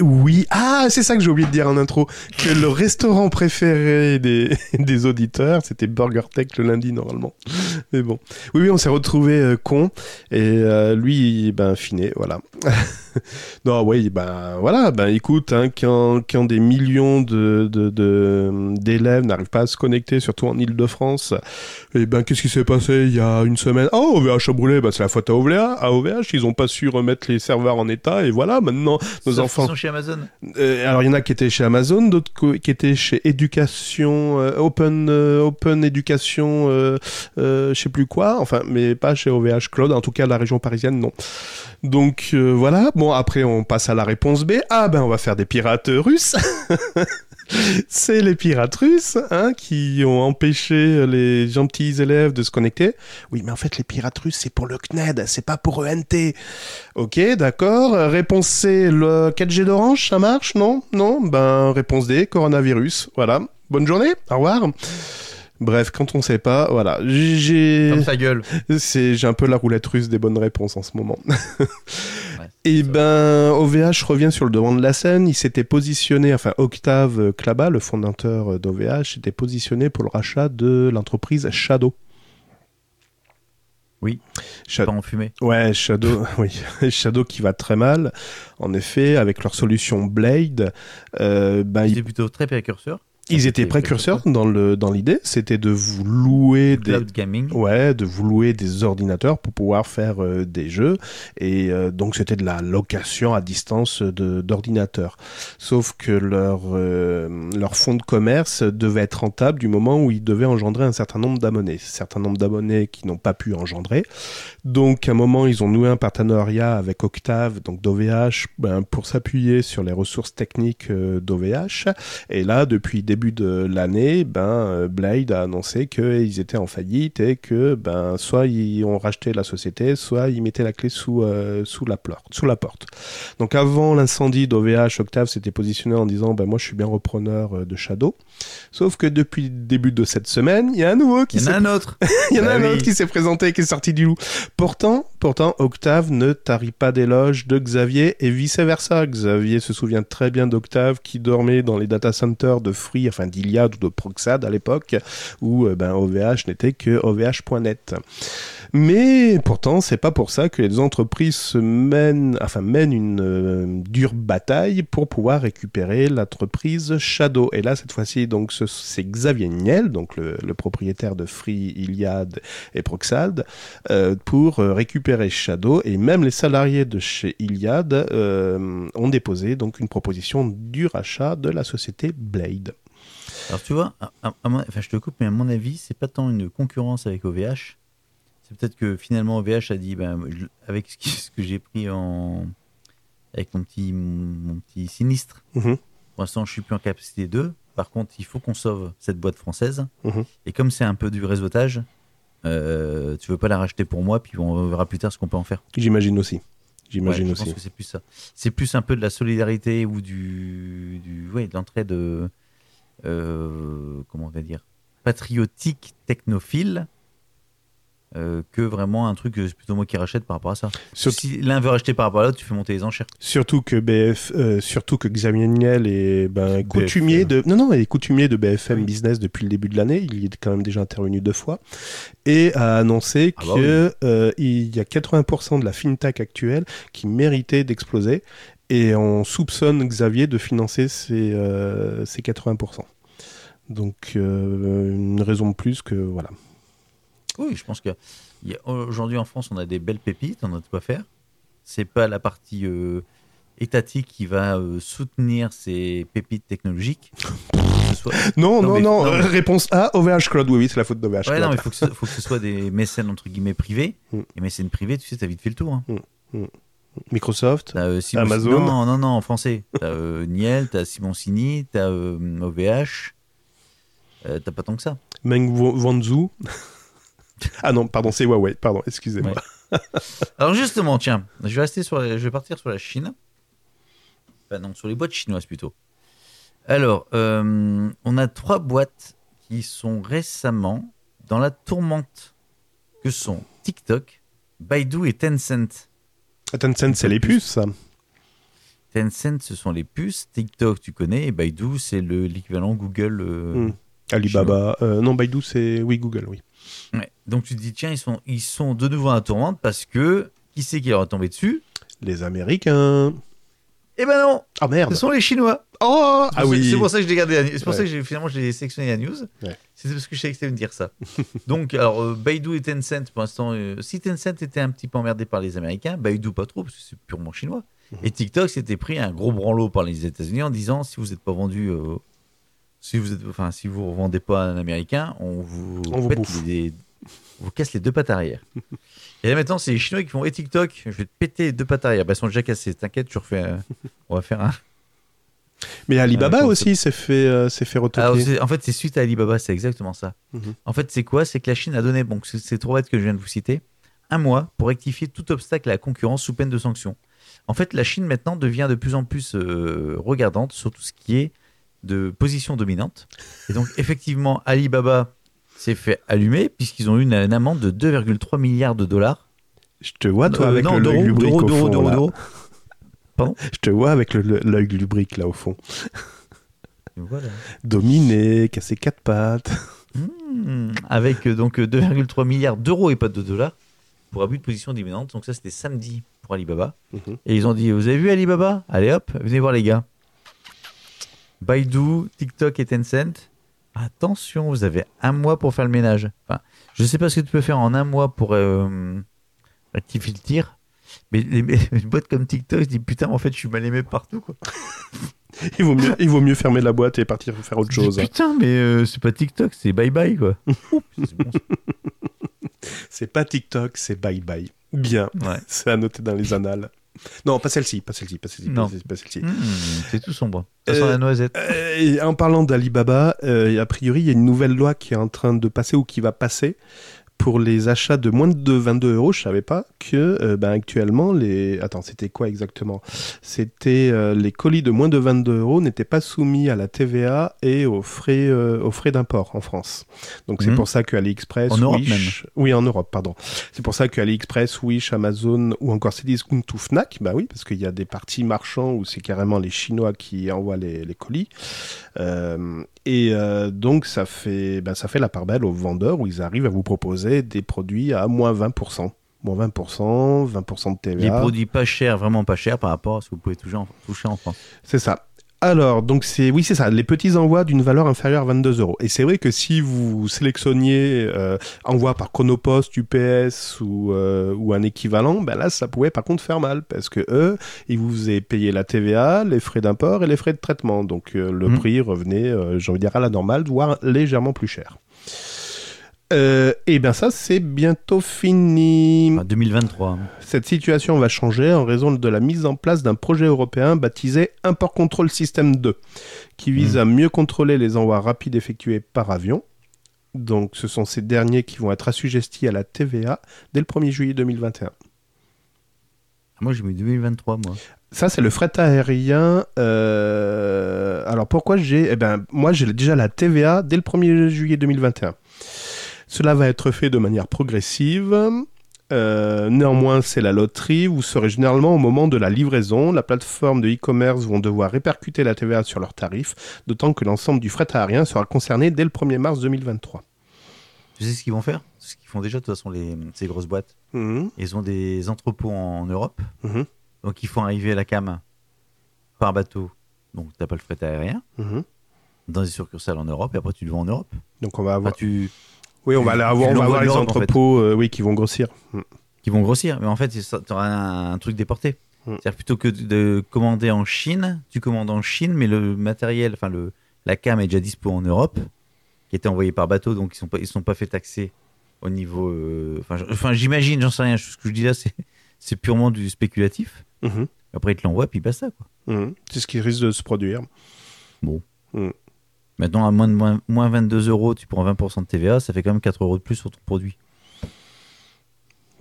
Oui. Ah, c'est ça que j'ai oublié de dire en intro. Que le restaurant préféré des, des auditeurs, c'était Burger Tech le lundi normalement. Mais bon. Oui, oui, on s'est retrouvés euh, cons. Et euh, lui, ben, finé, voilà. non, oui, ben, voilà. Ben, écoute, hein, quand, quand des millions de, de, de- d'élèves n'arrivent pas à se connecter, surtout en Ile-de-France, et ben, qu'est-ce qui s'est passé il y a une semaine? Oh, OVH a brûlé. Ben, c'est la faute à OVH. À OVH, ils ont pas su remettre les serveurs en état. Et voilà, maintenant, nos Sauf enfants. qu'ils sont chez Amazon. Euh, alors il y en a qui étaient chez Amazon, d'autres qui étaient chez Éducation, euh, Open, euh, Open Éducation, euh, je sais plus quoi, enfin, mais pas chez OVH Cloud, en tout cas la région parisienne, non. Donc voilà, bon après on passe à la réponse B. Ah ben on va faire des pirates russes. C'est les pirates russes hein, qui ont empêché les gentils élèves de se connecter. Oui, mais en fait, les pirates russes, c'est pour le CNED, c'est pas pour ENT. Ok, d'accord. Réponse C, le 4G d'Orange, ça marche Non? Non? Ben, réponse D, coronavirus. Voilà. Bonne journée, au revoir. Bref, quand on sait pas, voilà. J'ai Comme sa gueule. c'est j'ai un peu la roulette russe des bonnes réponses en ce moment. Ça. ben OVH revient sur le devant de la scène, il s'était positionné enfin Octave Klaba, le fondateur d'OVH, s'était positionné pour le rachat de l'entreprise Shadow. Oui. Shadow. Pas en fumée. Ouais, Shadow, oui, Shadow qui va très mal. En effet, avec leur solution Blade, euh, ben, Il plutôt très précurseur. Ils étaient précurseurs dans le dans l'idée, c'était de vous louer des Cloud gaming. Ouais, de vous louer des ordinateurs pour pouvoir faire euh, des jeux. Et euh, donc, c'était de la location à distance de- d'ordinateurs. Sauf que leur, euh, leur fonds de commerce devait être rentable du moment où ils devaient engendrer un certain nombre d'abonnés. Certain nombre d'abonnés qui n'ont pas pu engendrer. Donc, à un moment, ils ont noué un partenariat avec Octave, donc d'OVH, ben, pour s'appuyer sur les ressources techniques d'OVH. Et là, depuis le début de l'année, ben, euh, Blade a annoncé qu'ils étaient en faillite et que ben, soit ils ont racheté la société, soit ils mettaient la clé sous, euh, sous, la, porte, sous la porte. Donc avant l'incendie d'OVH, Octave s'était positionné en disant ben, Moi, je suis bien repreneur euh, de Shadow. Sauf que depuis le début de cette semaine, il y a un nouveau qui Il y en a un autre. il y en a Bah un oui. autre qui s'est présenté qui est sorti du loup. Pourtant, pourtant, Octave ne tarit pas d'éloges de Xavier et vice-versa. Xavier se souvient très bien d'Octave qui dormait dans les data centers de Free, enfin d'Iliad ou de Proxad à l'époque, où euh, ben, OVH n'était que OVH.net. Mais pourtant, c'est pas pour ça que les entreprises se mènent, enfin, mènent une euh, dure bataille pour pouvoir récupérer l'entreprise Shadow. Et là, cette fois-ci, donc, ce- c'est Xavier Niel, donc le, propriétaire de Free, Iliad et Proxad, euh, pour récupérer Shadow. Et même les salariés de chez Iliad ont déposé donc une proposition du rachat de la société Blade. Alors tu vois, à- à- à mon- enfin, je te coupe, mais à mon avis, c'est pas tant une concurrence avec OVH, C'est peut-être que finalement OVH a dit, ben, je- avec ce, qui- ce que j'ai pris en. avec mon petit, mon, petit sinistre, Mhm. pour l'instant, je suis plus en capacité 2. Par contre, il faut qu'on sauve cette boîte française. Mhm. Et comme c'est un peu du réseautage, euh, tu veux pas la racheter pour moi, puis on verra plus tard ce qu'on peut en faire. J'imagine aussi. Ouais, J'imagine je aussi. pense que c'est plus ça. C'est plus un peu de la solidarité ou du, du ouais, de l'entraide, euh, euh, comment on va dire, patriotique, technophile, euh, que vraiment un truc, euh, c'est plutôt moi qui rachète par rapport à ça. Surtout, Si l'un veut racheter par rapport à l'autre, tu fais monter les enchères. surtout que BF, euh, surtout que Xavier Niel est ben, coutumier de, non non, il est coutumier de BFM Oui. Business depuis le début de l'année. Il y est quand même déjà intervenu deux fois et a annoncé Ah bah que euh, il y a 80% de la fintech actuelle qui méritait d'exploser et on soupçonne Xavier de financer ces, euh, ces 80%. Donc euh, une raison de plus que voilà. Oui, je pense que il y a- aujourd'hui en France, on a des belles pépites, on a de quoi faire. C'est pas la partie euh, étatique qui va euh, soutenir ces pépites technologiques. Soit- Non, Non, non, mais- non. non, mais- Réponse A, OVH Cloud. Oui, oui, c'est la faute d'OVH Ouais, Cloud. non, mais il faut que, ce, faut que ce soit des mécènes entre guillemets privés. Mm. Et mécènes privés, tu sais, t'as vite fait le tour. hein. Microsoft. T'as, euh, Simon- Amazon. Non, non, non, en français. T'as Niel, t'as Simoncini, t'as OVH. Euh, t'as pas tant que ça. Meng Wanzhou. ah non, pardon, c'est Huawei. Pardon, excusez-moi. Ouais. Alors justement, tiens, je vais rester sur, la- je vais partir sur la Chine. Enfin non, sur les boîtes chinoises plutôt. Alors, euh, on a trois boîtes qui sont récemment dans la tourmente, que sont TikTok, Baidu et Tencent. Ah, Tencent, c'est les puces, ça. Tencent, ce sont les puces. TikTok, tu connais. Et Baidu, c'est le- l'équivalent Google. euh, Hmm. Alibaba. euh, non, Baidu, c'est. Oui, Google, oui. ouais. Donc tu te dis, tiens, ils sont, ils sont de nouveau en tourmente parce que qui c'est qui leur est tombé dessus? Les Américains. Eh ben non, Ah merde. ce sont les Chinois. Oh Ah C'est- oui. C'est pour ça que je l'ai gardé. C'est pour Ouais. ça que j'ai- finalement j'ai sélectionné la news. Ouais. C'était parce que je savais que c'était me dire ça. Donc, alors, euh, Baidu et Tencent, pour l'instant, euh, si Tencent était un petit peu emmerdé par les Américains, Baidu pas trop, parce que c'est purement chinois. Mhm. Et TikTok s'était pris un gros branlot par les États-Unis en disant si vous n'êtes pas vendu, euh, si vous êtes, enfin, si vous ne revendez pas à un Américain, on vous, On vous pète bouffe. les- on vous casse les deux pattes arrière. et là maintenant, c'est les Chinois qui font et TikTok, je vais te péter les deux pattes arrière. Bah, ils sont déjà cassés, t'inquiète, je refais. euh, on va faire un. Mais Alibaba comme aussi s'est fait, euh, s'est fait retoquer. C'est- en fait, c'est suite à Alibaba, c'est exactement ça. Mhm. En fait, c'est quoi? C'est que la Chine a donné, bon, c'est trop bête que je viens de vous citer, un mois pour rectifier tout obstacle à la concurrence sous peine de sanctions. En fait, la Chine maintenant devient de plus en plus euh, regardante sur tout ce qui est de position dominante. Et donc, effectivement, Alibaba s'est fait allumer puisqu'ils ont eu une, une amende de 2,3 milliards de dollars. Je te vois, toi, Euh, avec non, le- l'œil lubrique au fond. d'euros, d'euros. Je te vois avec l'œil lubrique, là, au fond. Voilà. Dominé, cassé quatre pattes. Hmm, avec euh, donc euh, 2,3 milliards d'euros et pas de dollars pour abus de position dominante. Donc ça c'était samedi pour Alibaba. Mhm. Et ils ont dit vous avez vu Alibaba? Allez hop, venez voir les gars. Baidu, TikTok et Tencent. Attention, vous avez un mois pour faire le ménage. Enfin, je sais pas ce que tu peux faire en un mois pour euh, rectifier le tir. Mais les, une boîte comme TikTok, je dis putain, en fait, je suis mal aimé partout. Quoi. Il vaut, mieux, il vaut mieux fermer la boîte et partir faire autre chose. hein. putain, mais euh, c'est pas TikTok, c'est bye bye quoi. C'est pas TikTok, c'est bye bye. Bien, ouais. c'est à noter dans les annales. Non, pas celle-ci, pas celle-ci, pas celle-ci, Non. pas celle-ci, pas celle-ci. Hmm, c'est tout sombre. Ça sent Euh, la noisette. Euh, et en parlant d'Alibaba, euh, a priori, il y a une nouvelle loi qui est en train de passer ou qui va passer pour les achats de moins de 22 euros. Je savais pas que, euh, ben, actuellement, les. Attends, c'était quoi exactement? C'était euh, les colis de moins de 22 euros n'étaient pas soumis à la TVA et aux frais, euh, aux frais d'import en France. Donc c'est Mhm. pour ça que AliExpress, En Wish, oui en Europe, pardon. C'est pour ça que AliExpress, Wish, Amazon ou encore Cdiscount ou Fnac, bah oui, parce qu'il y a des parties marchands où c'est carrément les Chinois qui envoient les, les colis. Et euh, donc ça fait, bah, ça fait la part belle aux vendeurs où ils arrivent à vous proposer des produits à moins 20%. Moins 20%, 20% de TVA. produits pas chers, vraiment pas chers par rapport à ce que vous pouvez toucher en, toucher en France. C'est ça. Alors, donc c'est oui, c'est ça, les petits envois d'une valeur inférieure à 22 euros. Et c'est vrai que si vous sélectionniez euh, envoi par Chronopost, UPS ou, euh, ou un équivalent, ben là, ça pouvait par contre faire mal parce que eux, ils vous avaient payé la TVA, les frais d'import et les frais de traitement. Donc euh, le Mhm. prix revenait, euh, j'ai envie de dire, à la normale, voire légèrement plus cher. Euh, et bien ça, c'est bientôt fini. Enfin, 2023. Cette situation va changer en raison de la mise en place d'un projet européen baptisé Import Control System 2, qui vise Mm. à mieux contrôler les envois rapides effectués par avion. Donc ce sont ces derniers qui vont être assujettis à la TVA dès le 1er juillet 2021. Moi, j'ai mis 2023, moi. Ça, c'est le fret aérien. euh, Alors pourquoi j'ai... Eh ben, moi, j'ai déjà la TVA dès le 1er juillet 2021. Cela va être fait de manière progressive. Euh, néanmoins, c'est la loterie. Vous serez généralement au moment de la livraison. La plateforme de e-commerce vont devoir répercuter la TVA sur leurs tarifs, d'autant que l'ensemble du fret aérien sera concerné dès le 1er mars 2023. Tu sais ce qu'ils vont faire? Ce qu'ils font déjà, de toute façon, les, ces grosses boîtes. Mhm, Ils ont des entrepôts en Europe. mhm, Donc, ils font arriver à la cam par bateau. Donc, tu pas le fret aérien. mhm. Dans des succursales en Europe. Et après, tu le vends en Europe. Donc on va Enfin, avoir... tu... Oui, on va, avoir, on va avoir les en fait. entrepôts euh, oui, qui vont grossir. Mhm. qui vont grossir. Mais en fait, tu auras un, un truc déporté. Mm. C'est-à-dire plutôt que de commander en Chine, tu commandes en Chine, mais le matériel, enfin le, la cam est déjà dispo en Europe, qui était envoyé par bateau, donc ils sont pas, ils sont pas fait taxer au niveau. euh, Enfin, j'imagine, j'en sais rien. Ce que je dis là, c'est, purement du spéculatif. Mhm, Après, ils te l'envoient, puis basta quoi. mhm. C'est ce qui risque de se produire. Maintenant, à moins de moins, moins 22 euros, tu prends 20% de TVA, ça fait quand même 4 euros de plus sur ton produit.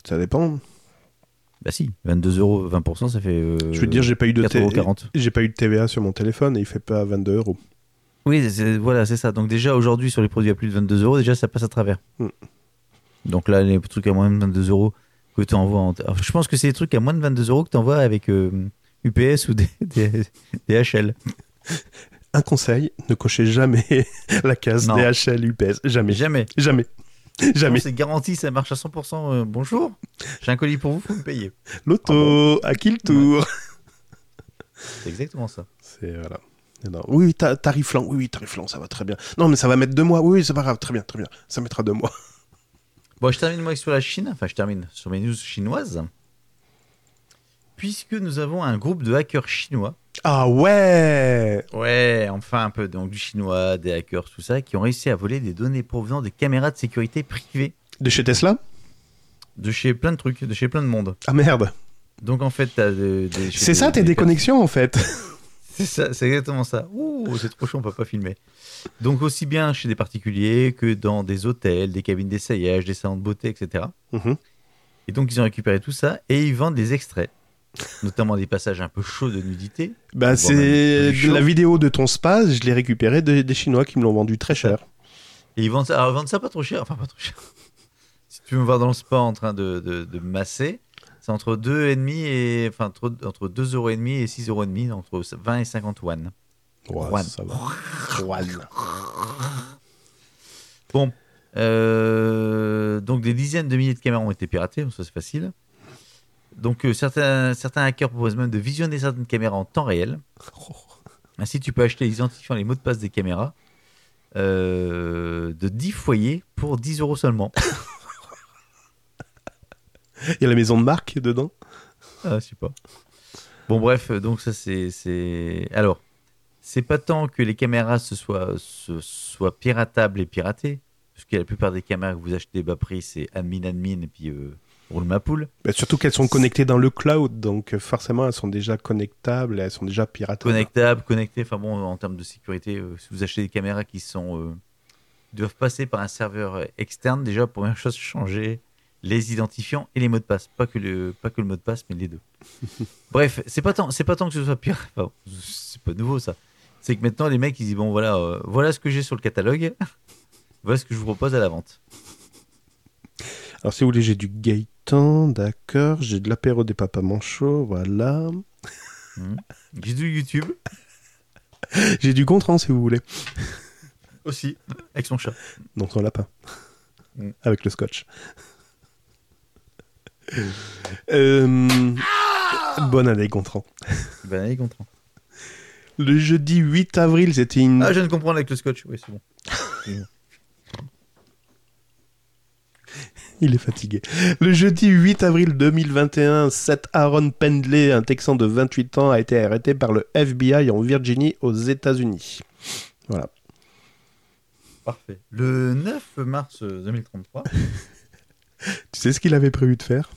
Ça dépend. Bah si, 22 euros, 20%, ça fait. euh, Je veux dire, j'ai pas eu de 4,40 euros. TVA. J'ai pas eu de TVA sur mon téléphone et il fait pas 22 euros. Oui, voilà, c'est ça. Donc déjà aujourd'hui sur les produits à plus de 22 euros, déjà ça passe à travers. Mm. Donc là, les trucs à moins de 22 euros que tu envoies, en... enfin, je pense que c'est des trucs à moins de 22 euros que tu envoies avec euh, UPS ou des, des, DHL. Un conseil, ne cochez jamais la case Non. DHL UPS. Jamais. Jamais. Jamais. Jamais. C'est garanti, ça marche à 100%. euh, bonjour, j'ai un colis pour vous, faut me payer. L'auto, à qui le tour C'est exactement ça. C'est voilà. Non. Oui, oui, ta- tarif lent. Oui, oui, tarif lent, ça va très bien. Non, mais ça va mettre deux mois. Oui, oui, c'est pas grave. Très bien, très bien. Ça mettra deux mois. Bon, je termine moi sur la Chine, enfin je termine sur mes news chinoises. Puisque nous avons un groupe de hackers chinois Ah ouais Ouais, enfin un peu donc du chinois, des hackers, tout ça, qui ont réussi à voler des données provenant des caméras de sécurité privées De chez Tesla? De chez plein de trucs, de chez plein de monde. Ah merde. Donc en fait, t'as de- des. C'est ça tes des déconnexions en fait. C'est ça, c'est exactement ça. Ouh, c'est trop chaud, on peut pas filmer. Donc aussi bien chez des particuliers que dans des hôtels, des cabines d'essayage, des salons de beauté, etc. Mhm. Et donc ils ont récupéré tout ça et ils vendent des extraits, notamment des passages un peu chauds de nudité. Bah, c'est la vidéo de ton spa, je l'ai récupérée de- des Chinois qui me l'ont vendu très cher. Et ils vendent ça, alors, ils vendent ça pas trop cher, enfin pas trop cher. Si tu veux me voir dans le spa en train de, de, de masser, c'est entre 2,5 et enfin entre, entre 2,5 euros et 6,5 euros, entre 20 et 50 yuan. Ouais, Juan. ça va. Juan. Bon, euh, donc des dizaines de milliers de caméras ont été piratées, ça c'est facile. Donc euh, certains, certains hackers proposent même de visionner certaines caméras en temps réel. Ainsi, tu peux acheter les identifiants, les mots de passe des caméras euh, de 10 foyers pour 10 euros seulement. Il y a la maison de marque dedans? Ah, je sais pas. Bon, bref, donc ça, c'est. c'est- Alors, c'est pas tant que les caméras se soient, se soient piratables et piratées, parce que la plupart des caméras que vous achetez bas prix, c'est admin, admin, et puis euh, roule ma poule. Bah, surtout qu'elles sont connectées dans le cloud, donc euh, forcément elles sont déjà connectables, elles sont déjà piratables. Connectables, connectés, enfin bon, en termes de sécurité, euh, si vous achetez des caméras qui sont. euh, doivent passer par un serveur externe, déjà, première chose, changer les identifiants et les mots de passe. Pas que le, pas que le mot de passe, mais les deux. Bref, c'est pas tant, c'est pas tant que ce soit pire. enfin, c'est pas nouveau ça. C'est que maintenant les mecs ils disent bon voilà, euh, voilà ce que j'ai sur le catalogue, voilà ce que je vous propose à la vente. Alors si vous voulez, j'ai du D'accord, j'ai de l'apéro des papas manchots, voilà. J'ai du YouTube J'ai du Gontran si vous voulez, aussi avec son chat. dans son lapin, Mm. avec le scotch. Euh, Bonne année Gontran. Ben allez, comprends. Le jeudi 8 avril, c'était une... Ah, je viens de comprendre avec le scotch. Oui, c'est bon. Il est fatigué. Le jeudi 8 avril 2021, Seth Aaron Pendley, un Texan de 28 ans, a été arrêté par le FBI en Virginie, aux États-Unis. Voilà. Parfait. Le 9 mars 2033. Tu sais ce qu'il avait prévu de faire?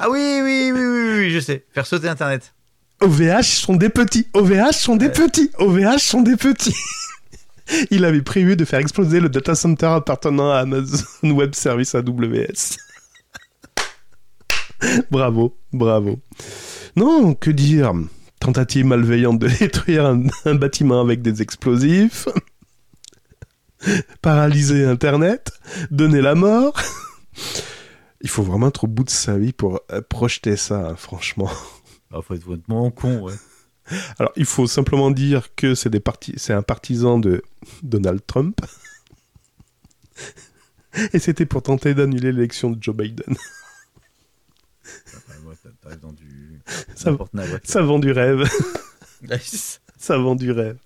Ah oui, oui, oui, oui, oui, je sais. Faire sauter Internet. OVH sont des petits, OVH sont des petits, OVH sont des petits. Il avait prévu de faire exploser le data center appartenant à Amazon Web Service AWS. bravo, bravo. Non, que dire? Tentative malveillante de détruire un, bâtiment avec des explosifs. Paralyser Internet. Donner la mort. Il faut vraiment être au bout de sa vie pour euh, projeter ça, hein, franchement. Ah, faut être vraiment con, ouais. Alors, il faut simplement dire que c'est des parti- c'est un partisan de Donald Trump. Et c'était pour tenter d'annuler l'élection de Joe Biden. Dans du. Ça- vend du rêve. Mais Ça vend du rêve.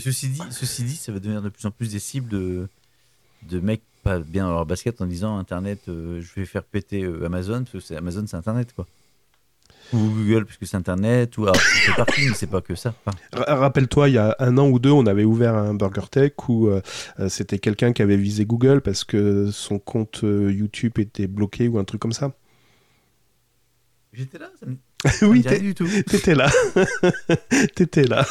ceci dit, ceci dit, ça va devenir de plus en plus des cibles de, de mecs pas bien dans leur basket en disant Internet, euh, je vais faire péter euh, Amazon, parce que Amazon c'est Internet, quoi. Ou Google, puisque c'est Internet, ou c'est fait partie, mais c'est pas que ça. Enfin, Rappelle-toi, il y a un an ou deux, on avait ouvert un Burger Tech où euh, euh, c'était quelqu'un qui avait visé Google parce que son compte euh, YouTube était bloqué ou un truc comme ça. J'étais là, ça me, oui. T'étais là. T'étais là.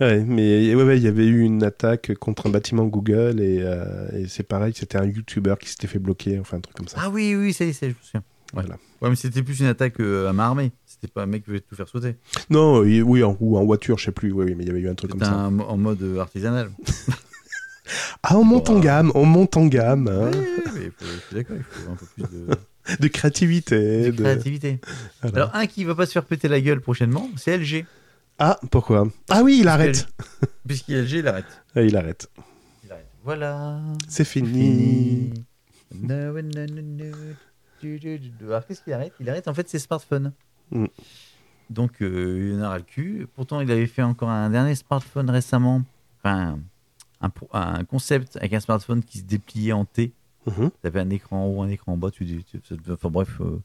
Ouais, mais ouais, ouais, il y avait eu une attaque contre un bâtiment Google et, euh, et c'est pareil, c'était un YouTuber qui s'était fait bloquer, enfin un truc comme ça. Ah oui, oui, ça y est, ça y est, je me souviens. Ouais. Voilà. ouais, mais c'était plus une attaque euh, à main armée. C'était pas un mec qui voulait tout faire sauter. Non, il- oui, en, ou en voiture, je sais plus, oui, oui, mais il y avait eu un truc comme C'était ça. un- en mode euh, artisanal. Ah, on monte en gamme, on monte en gamme, hein, Oui, mais il faut- je suis d'accord, il faut un peu plus de, de créativité. de de- créativité. voilà. Alors, un qui va pas se faire péter la gueule prochainement, c'est LG. Ah, pourquoi? Ah oui, il arrête. Puisqu'il il arrête. Ah, il arrête. Il arrête. Voilà. C'est fini. No, no, no, no. Alors, qu'est-ce qu'il arrête Il arrête en fait ses smartphones. Mm. Donc, euh, il en a ras le cul. Pourtant, il avait fait encore un dernier smartphone récemment. Enfin, un, concept avec un smartphone qui se dépliait en T. Tu avais un écran en haut, un écran en bas. Tu, enfin, bref, euh,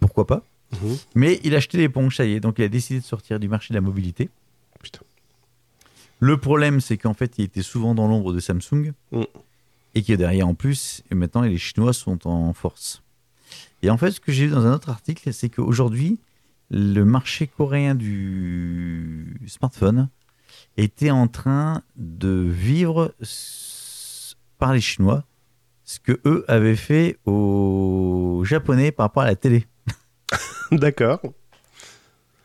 pourquoi pas mhm. Mais il a acheté l'éponge, ça y est. Donc, il a décidé de sortir du marché de la mobilité. Putain. Le problème, c'est qu'en fait, il était souvent dans l'ombre de Samsung. Mm. Et que derrière, en plus, et maintenant, les Chinois sont en force. Et en fait, ce que j'ai vu dans un autre article, c'est qu'aujourd'hui, le marché coréen du smartphone était en train de vivre par les Chinois ce que eux avaient fait aux Japonais par rapport à la télé. D'accord.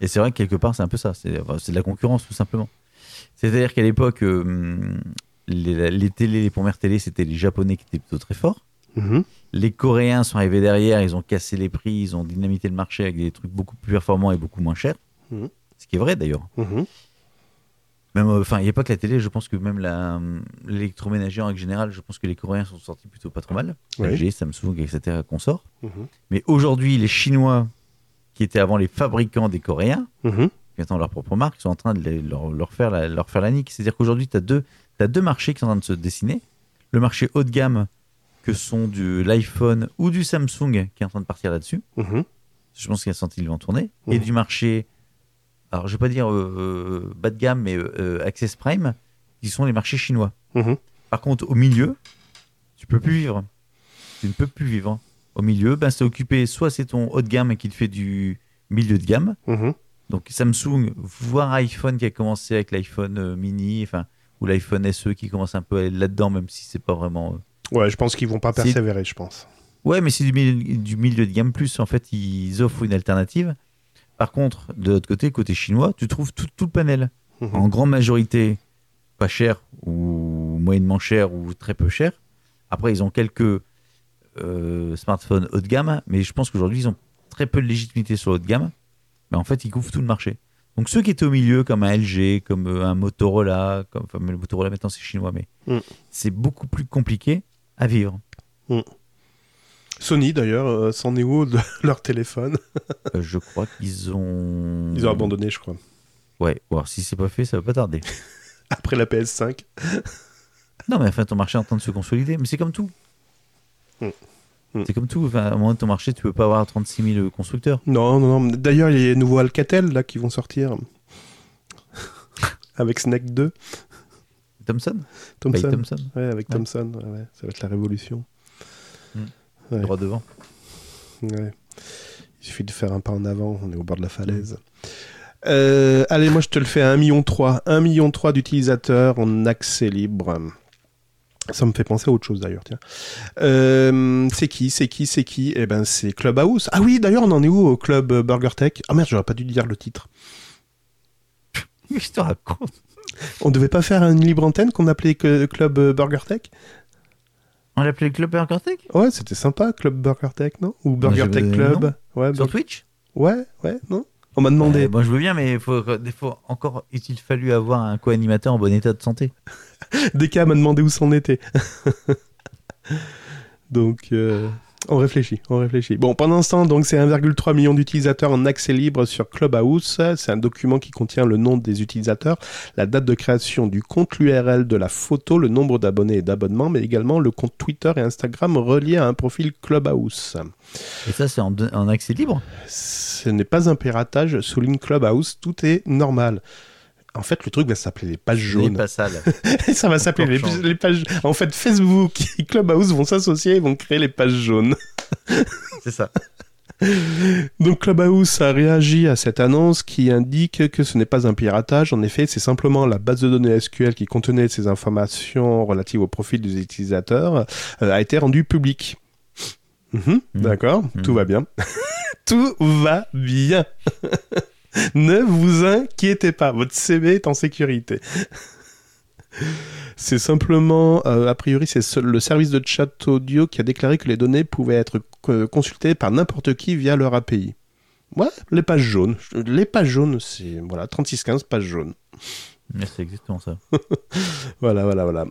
Et c'est vrai que quelque part, c'est un peu ça. C'est enfin, de la concurrence, tout simplement. C'est-à-dire qu'à l'époque, euh, les, les télés, les premières télés, c'était les Japonais qui étaient plutôt très forts. Mhm, Les Coréens sont arrivés derrière, ils ont cassé les prix, ils ont dynamité le marché avec des trucs beaucoup plus performants et beaucoup moins chers. Mhm. Ce qui est vrai d'ailleurs. mhm. Même, euh, enfin, il n'y a pas que la télé, je pense que même euh, l'électroménager en règle générale, je pense que les Coréens sont sortis plutôt pas trop mal. LG, Samsung, etc. qu'on sort. Mais aujourd'hui, les Chinois, qui étaient avant les fabricants des Coréens, qui ont leur propre marque, sont en train de les- leur, leur faire, la, leur faire la nique. C'est-à-dire qu'aujourd'hui, tu as deux, t'as deux marchés qui sont en train de se dessiner. Le marché haut de gamme, que sont du l'iPhone ou du Samsung, qui est en train de partir là-dessus. Mhm. Je pense qu'il y a senti le vent tourner. Et Mhm. du marché, alors je vais pas dire euh, euh, bas de gamme, mais euh, Access Prime, qui sont les marchés chinois. Mhm. Par contre, au milieu, tu peux plus vivre. Tu ne peux plus vivre. Au milieu, ben, c'est occupé, soit c'est ton haut de gamme qui te fait du milieu de gamme, donc Samsung, voire iPhone qui a commencé avec l'iPhone mini, enfin, ou l'iPhone SE qui commence un peu à aller là-dedans, même si c'est pas vraiment. Ouais, je pense qu'ils vont pas persévérer, je pense. Ouais, mais c'est du milieu, du milieu de gamme plus. En fait, ils offrent une alternative. Par contre, de l'autre côté, côté chinois, tu trouves tout, tout le panel. Mhm. En grande majorité, pas cher ou moyennement cher ou très peu cher. Après, ils ont quelques euh, smartphones haut de gamme, mais je pense qu'aujourd'hui, ils ont très peu de légitimité sur le haut de gamme. Mais en fait, ils couvrent tout le marché. Donc ceux qui étaient au milieu, comme un LG, comme euh, un Motorola, comme enfin, le Motorola maintenant c'est chinois, mais Mm. c'est beaucoup plus compliqué à vivre. Sony, d'ailleurs, euh, s'en est où de leur téléphone Euh, je crois qu'ils ont. Ils ont abandonné, je crois. Ouais, voir si c'est pas fait, ça va pas tarder. Après la PS5. non, mais enfin, ton marché est en train de se consolider, mais c'est comme tout. Mm. Mm. C'est comme tout. Enfin, à un moment de ton marché, tu peux pas avoir 36 000 constructeurs. Non, non, non. D'ailleurs, il y a les nouveaux Alcatel là qui vont sortir. Avec Snake 2. Thompson? Thompson. Ouais, avec Ouais. Thompson. ouais, ça va être la révolution. Mm. Ouais. droit devant. Ouais. Il suffit de faire un pas en avant, on est au bord de la falaise. Euh, allez, moi je te le fais à 1,3 million. 1,3 million d'utilisateurs en accès libre. Ça me fait penser à autre chose d'ailleurs, tiens. Euh, c'est qui C'est qui C'est qui? Eh ben c'est Clubhouse. Ah oui, d'ailleurs on en est où au club Burger Tech? Ah merde, j'aurais pas dû dire le titre. Que je te raconte On devait pas faire une libre antenne qu'on appelait Club euh, Burger Tech? On l'appelait Club Burger Tech? Ouais, c'était sympa, Club Burger Tech, non? Ou Burger Tech euh, Club Ouais, Sur Twitch? Ouais, ouais, non. On m'a demandé. Euh, Bon, je veux bien, mais faut, des fois, encore est-il fallu avoir un co-animateur en bon état de santé? Deka m'a demandé où c'en était. donc, euh, on réfléchit, on réfléchit. Bon, pendant ce temps, donc, c'est 1,3 million d'utilisateurs en accès libre sur Clubhouse. C'est un document qui contient le nom des utilisateurs, la date de création du compte, l'URL de la photo, le nombre d'abonnés et d'abonnements, mais également le compte Twitter et Instagram relié à un profil Clubhouse. Et ça, c'est en, en accès libre? Ce n'est pas un piratage, souligne Clubhouse, tout est normal. En fait, le truc va s'appeler les pages jaunes. pas sale. Ça va s'appeler les, les pages. En fait, Facebook et Clubhouse vont s'associer et vont créer les pages jaunes. c'est ça. Donc Clubhouse a réagi à cette annonce qui indique que ce n'est pas un piratage. En effet, c'est simplement la base de données SQL qui contenait ces informations relatives au profil des utilisateurs euh, a été rendue publique. Mhm, Mhm. D'accord, Mhm. tout va bien. tout va bien. ne vous inquiétez pas, votre CV est en sécurité. C'est simplement, euh, a priori, c'est le service de chat audio qui a déclaré que les données pouvaient être euh, consultées par n'importe qui via leur API. Ouais, les pages jaunes. Les pages jaunes, c'est voilà, 3615 pages jaunes. Mais C'est exactement ça. Voilà, voilà, voilà.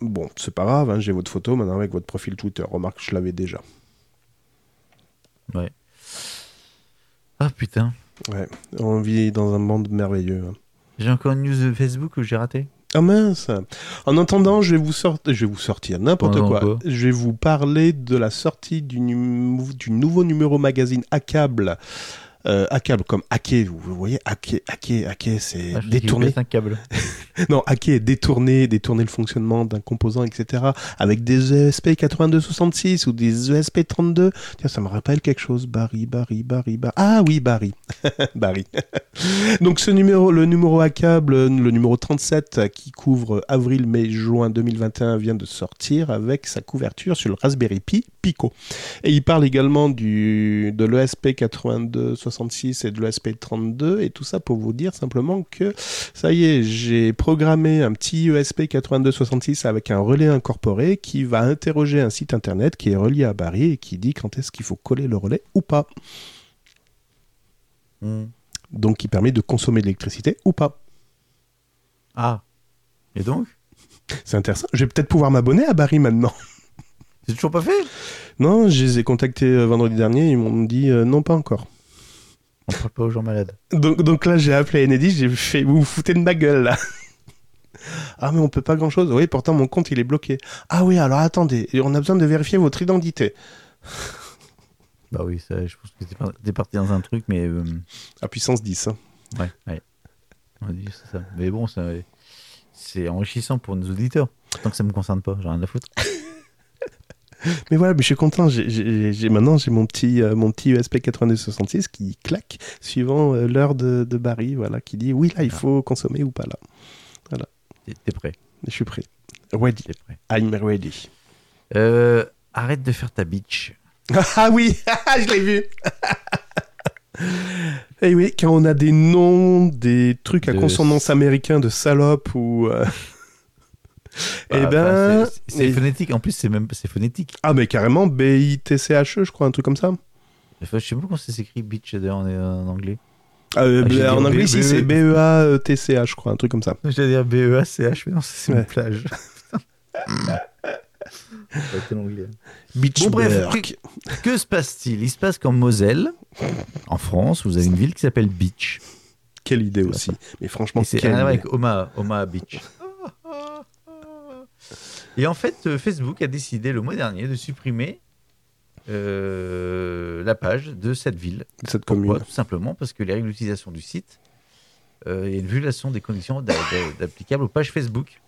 Bon, c'est pas grave, hein, j'ai votre photo maintenant avec votre profil Twitter. Remarque, je l'avais déjà. Ah putain. Ouais, on vit dans un monde merveilleux. hein. J'ai encore une news de Facebook que j'ai raté. Ah mince En attendant, je vais vous, sort- je vais vous sortir n'importe Pendant quoi. quoi Je vais vous parler de la sortie du, num- du nouveau numéro magazine Accable. Euh, Accable comme hacké, vous vous voyez, hacké, hacké, hacké, c'est Ah, pète un câble. Non, hacker, détourner, détourner le fonctionnement d'un composant, etc. Avec des E ESP8266 ou des E ESP32. Tiens, ça me rappelle quelque chose. Barry, Barry, Barry, Barry. Ah oui, Barry. Barry. Donc ce numéro, le numéro à câble, le numéro 37 euh, qui couvre avril, mai, juin 2021 vient de sortir avec sa couverture sur le Raspberry Pi Pico. Et il parle également du, de l'ESP8266 et de l'ESP32 et tout ça pour vous dire simplement que ça y est, j'ai programmé un petit E ESP8266 avec un relais incorporé qui va interroger un site internet qui est relié à Barry et qui dit quand est-ce qu'il faut coller le relais ou pas. Hmm. Donc qui permet de consommer de l'électricité ou pas. Ah. Et donc? C'est intéressant. Je vais peut-être pouvoir m'abonner à Barry maintenant. C'est toujours pas fait? Non, je les ai contactés euh, vendredi dernier, ils m'ont dit euh, non, pas encore. On parle pas aux gens malades. Donc, donc là, j'ai appelé Enedis, j'ai fait vous vous foutez de ma gueule là. ah, mais on peut pas grand chose. Oui, pourtant mon compte il est bloqué. Ah oui, alors attendez, on a besoin de vérifier votre identité. Bah oui, ça, je pense que t'es par- parti dans un truc, mais. euh, À puissance 10. hein. ouais, ouais. On dit ça. Mais bon, ça- c'est enrichissant pour nos auditeurs. Tant que ça me concerne pas, j'ai rien à foutre. Mais voilà, mais je suis content. J'ai- maintenant, j'ai mon petit, euh, mon petit ESP 8266 qui claque suivant euh, l'heure de, de Barry, voilà, qui dit oui, là, il Ah. faut consommer ou pas là. T'es t'es prêt? Je suis prêt. Ready. Prêt. I'm ready. Euh, arrête de faire ta bitch. Ah oui, je l'ai vu. Et oui, quand on a des noms, des trucs à De- consonance américain de salope ou. Euh, eh Bah, ben. enfin, c'est- et- phonétique. En plus, c'est même c'est phonétique. Ah, mais carrément, B-I-T-C-H-E, E, je crois, un truc comme ça. Enfin, je sais pas comment ça s'écrit bitch en, en anglais. Euh, Ah, j'ai en anglais, B- ici, B- c'est B-E-A-T-C-H, je crois, un truc comme ça. J'allais dire B-E-A-C-H, mais non, c'est Ouais. une plage. Beach Bon, bref, Burk. Que se passe-t-il? Il se passe qu'en Moselle, en France, vous avez une ville qui s'appelle Beach. Quelle idée aussi. Mais franchement, c'est rien à voir idée. avec Omaha, Omaha Beach. Et en fait, euh, Facebook a décidé le mois dernier de supprimer euh, la page de cette ville. cette Pourquoi? Commune. Tout simplement parce que les règles d'utilisation du site euh, et une violation des conditions applicables aux pages Facebook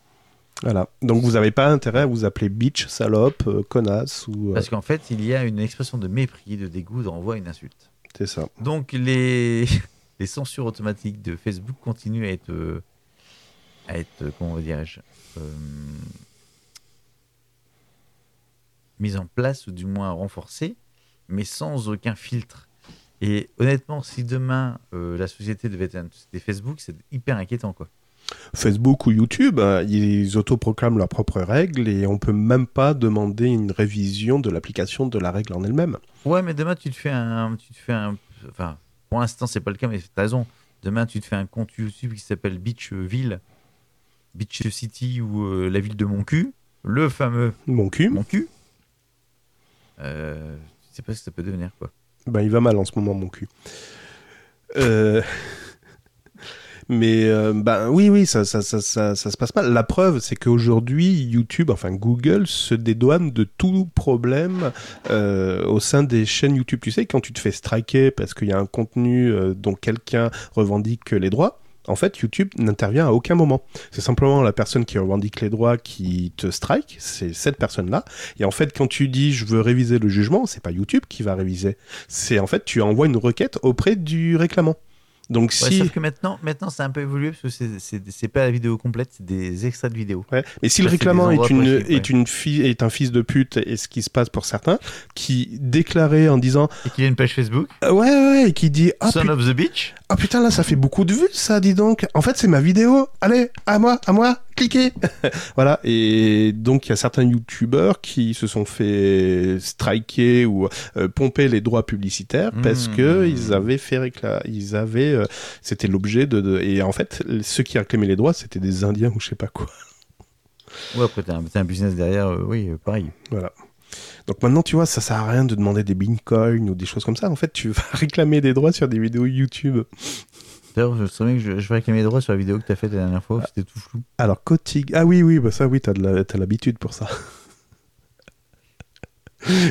Voilà. Donc vous n'avez pas intérêt à vous appeler bitch, salope, euh, connasse ou. euh, Parce qu'en fait, il y a une expression de mépris, de dégoût d'envoi une insulte. c'est ça. Donc les, les censures automatiques de Facebook continuent à être, à être comment dirais-je, mises en place ou du moins renforcées, mais sans aucun filtre. Et honnêtement, si demain euh, la société devait être une société Facebook, c'est hyper inquiétant quoi. Facebook ou YouTube, hein, ils autoproclament leurs propres règles et on peut même pas demander une révision de l'application de la règle en elle-même. Ouais, mais demain tu te fais un, tu te fais un, enfin pour l'instant c'est pas le cas, mais t'as raison. Demain tu te fais un compte YouTube qui s'appelle Beachville, Beach City ou euh, la ville de mon cul, le fameux Mon cul, mon cul. Euh, je sais pas ce que ça peut devenir quoi. ben, il va mal en ce moment, mon cul. Euh, Mais ben oui, oui, ça, ça, ça, ça, se passe mal. La preuve, c'est qu'aujourd'hui, YouTube, enfin Google, se dédouane de tout problème euh, au sein des chaînes YouTube. Tu sais, quand tu te fais striker parce qu'il y a un contenu dont quelqu'un revendique les droits, en fait, YouTube n'intervient à aucun moment. C'est simplement la personne qui revendique les droits qui te strike, c'est cette personne-là. Et en fait, quand tu dis je veux réviser le jugement, c'est pas YouTube qui va réviser. C'est en fait, tu envoies une requête auprès du réclamant. Donc Ouais, si Sauf que maintenant, maintenant c'est un peu évolué parce que c'est- pas la vidéo complète, c'est des extraits de vidéo. Ouais. Mais si le Ça, réclamant est, une, est, une fille, est un fils de pute, et ce qui se passe pour certains, qui déclarait en disant Et qu'il y a une page Facebook, Euh, Ouais, ouais, et qui dit ah, Son of the Beach. ah, putain, là ça fait beaucoup de vues, ça, dis donc. En fait, c'est ma vidéo. Allez, à moi, à moi, cliquez. voilà. Et donc, il y a certains youtubeurs qui se sont fait striker ou euh, pomper les droits publicitaires parce Mmh. que ils avaient fait récla- ils avaient, euh, c'était l'objet de, de- et en fait, ceux qui réclamaient les droits, c'était des Indiens ou je sais pas quoi. Ouais, après, t'as un, business derrière, euh, oui, euh, pareil. Voilà. Donc maintenant, tu vois, ça sert à rien de demander des bitcoins ou des choses comme ça. En fait, tu vas réclamer des droits sur des vidéos YouTube. D'ailleurs, je bien que je, je vais réclamer les droits sur la vidéo que t'as faite la dernière fois, où c'était tout flou. Alors, Kotig... Ah oui, oui, bah ça, oui, t'as l'habitude pour ça.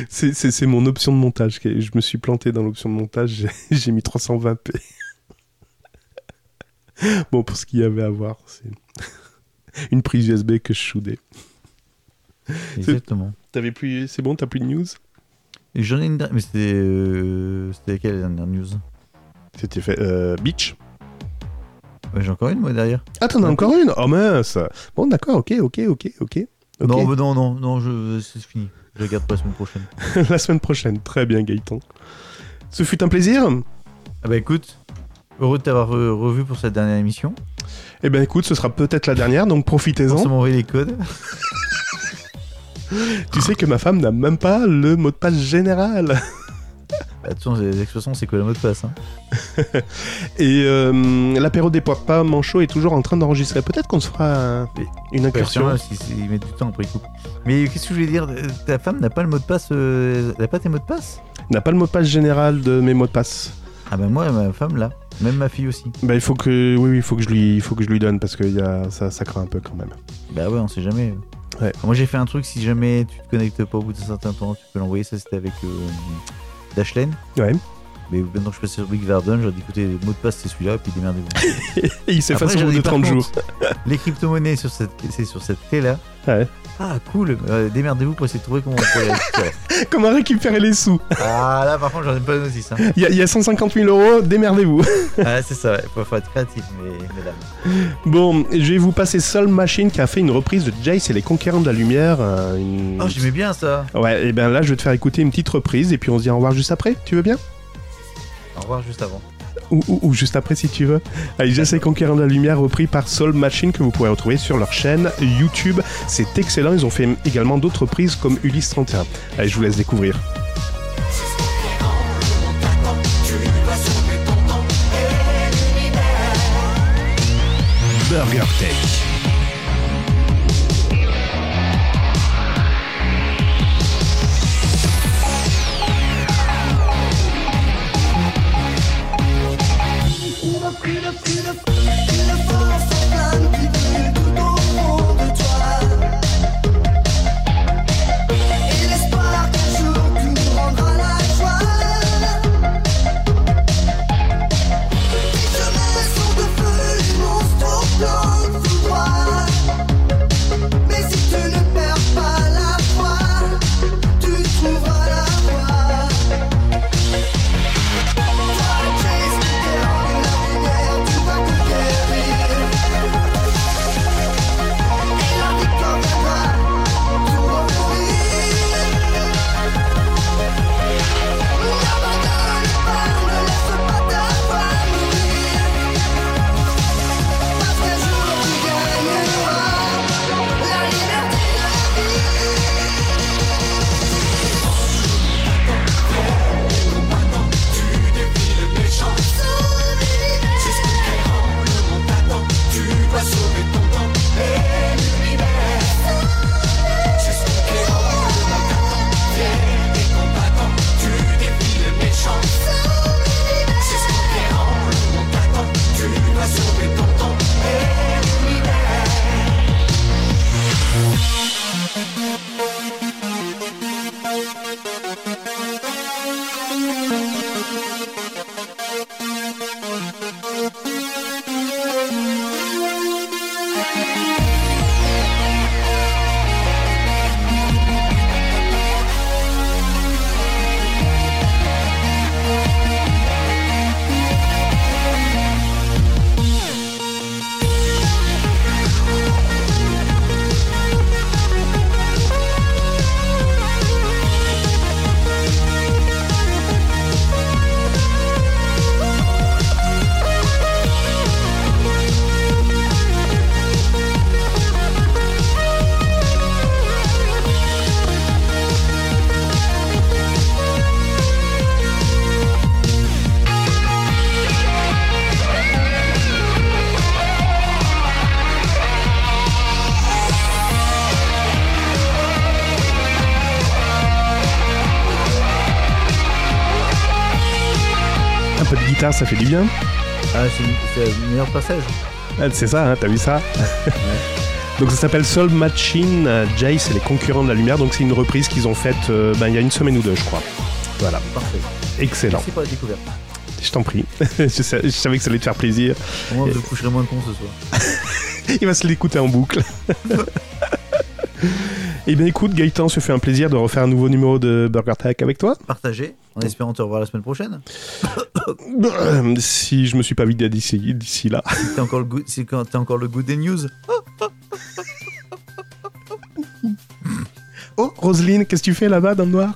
C'est- mon option de montage. Je me suis planté dans l'option de montage. J'ai mis 320p. bon, pour ce qu'il y avait à voir, c'est une prise USB que je soudais. Exactement. T'avais plus... C'est bon, t'as plus de news? J'en ai une dernière, mais c'était. euh, c'était laquelle la dernière news? C'était fait... Euh, Beach Ouais, J'ai encore une, moi, derrière. Ah, t'en as encore une? Oh mince Bon, d'accord, ok, ok, ok, ok. Non, non, non, non, je... c'est fini. Je la garde pour la semaine prochaine. La semaine prochaine. Très bien, Gaëtan. Ce fut un plaisir. Ah bah écoute, heureux de t'avoir revu pour cette dernière émission. Eh ben écoute, ce sera peut-être la dernière, donc profitez-en. m'envoyer les codes. Tu sais que ma femme n'a même pas le mot de passe général. Bah, de toute façon, les expressions, c'est quoi le mot de passe hein? Et euh, l'apéro des papas manchots est toujours en train d'enregistrer. Peut-être qu'on se fera une incursion. Si, si, ils mettent du temps après coupent. Mais qu'est-ce que je voulais dire? Ta femme n'a pas le mot de passe euh, Elle n'a pas tes mots de passe? N'a pas le mot de passe général de mes mots de passe. Ah bah moi, ma femme là. Même ma fille aussi. Bah, il faut que, oui, oui, il faut que je lui, il faut que je lui donne parce que y a, ça, ça craint un peu quand même. Bah ouais, on sait jamais. Ouais. Moi j'ai fait un truc, si jamais tu te connectes pas au bout d'un certain temps, tu peux l'envoyer. Ça c'était avec euh, Dashlane. Ouais. Mais maintenant que je passe sur Big Verdun, j'ai dit écoutez, le mot de passe c'est celui-là, et puis démerdez-vous. Il s'efface au bout de par 30 contre, jours. Les crypto-monnaies, sur cette... c'est sur cette clé-là. Ouais. Ah, cool. Euh, démerdez-vous pour essayer de trouver comment on les récupérer. Comment récupérer les sous ah, là, par contre, j'en ai pas de notice. Hein. Il y, a- il y a 150 000 euros, démerdez-vous. Ah, c'est ça, il faut être créatif, mais, mesdames. Bon, je vais vous passer Soul Machine qui a fait une reprise de Jace et les Conquérants de la Lumière. euh, une- Oh, j'aimais bien ça. Ouais, et ben là, je vais te faire écouter une petite reprise et puis on se dit au revoir juste après. Tu veux bien? Au revoir juste avant. Ou, juste après si tu veux. Allez, les Conquérants de la Lumière repris par Soul Machine que vous pourrez retrouver sur leur chaîne YouTube. C'est excellent. Ils ont fait également d'autres reprises comme Ulysse 31. Allez, je vous laisse découvrir. Burger guitare, ça fait du bien. Ah, c'est c'est le meilleur passage. Ah, C'est ça, hein, t'as vu ça Donc ça s'appelle Soul Machine, Jace et les concurrents de la lumière. Donc c'est une reprise qu'ils ont faite euh, ben, il y a une semaine ou deux, je crois. Voilà, Parfait. excellent. Merci pour la découverte. Je t'en prie. je, sa- je savais que ça allait te faire plaisir. Moins, je coucherai moins con ce soir. Il va se l'écouter en boucle. Eh bien écoute, Gaëtan, se fait un plaisir de refaire un nouveau numéro de Burger Tech avec toi. Partagez, en espérant te revoir la semaine prochaine. Si je me suis pas vidé d'ici d'ici là. Si t'as encore, le goût- si encore le goût des news. Oh, Roselyne, qu'est-ce que tu fais là-bas dans le noir?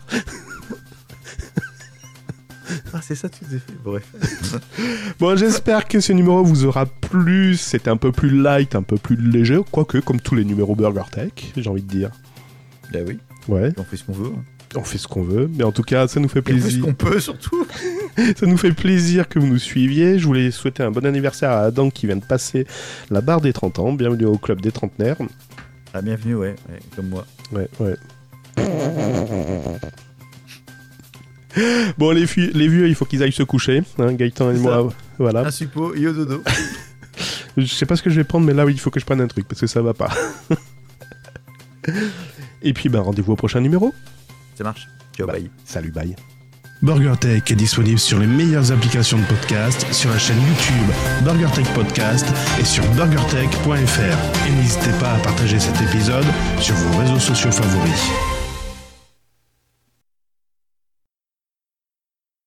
Ah, c'est ça, tu t'es fait. Bref. Bon, j'espère que ce numéro vous aura plu. C'était un peu plus light, un peu plus léger, quoique comme tous les numéros Burger Tech, j'ai envie de dire. Bah oui, Ouais, on fait ce qu'on veut. on fait ce qu'on veut, mais en tout cas, ça nous fait Et on fait ce plaisir. qu'on peut surtout. Ça nous fait plaisir que vous nous suiviez. Je voulais souhaiter un bon anniversaire à Adam qui vient de passer la barre des 30 ans. Bienvenue au club des trentenaires. Ah, bienvenue, ouais, ouais, comme moi. Ouais, ouais. Bon, les, les vieux, il faut qu'ils aillent se coucher. Hein, Gaëtan et moi, voilà. Un suppo et au dodo. Je sais pas ce que je vais prendre, mais là, oui, il faut que je prenne un truc parce que ça va pas. et puis, ben, rendez-vous au prochain numéro. Ça marche. Ciao, Bah. bye. Salut, bye. BurgerTech est disponible sur les meilleures applications de podcast, sur la chaîne YouTube BurgerTech Podcast et sur burgertech.fr. Et n'hésitez pas à partager cet épisode sur vos réseaux sociaux favoris.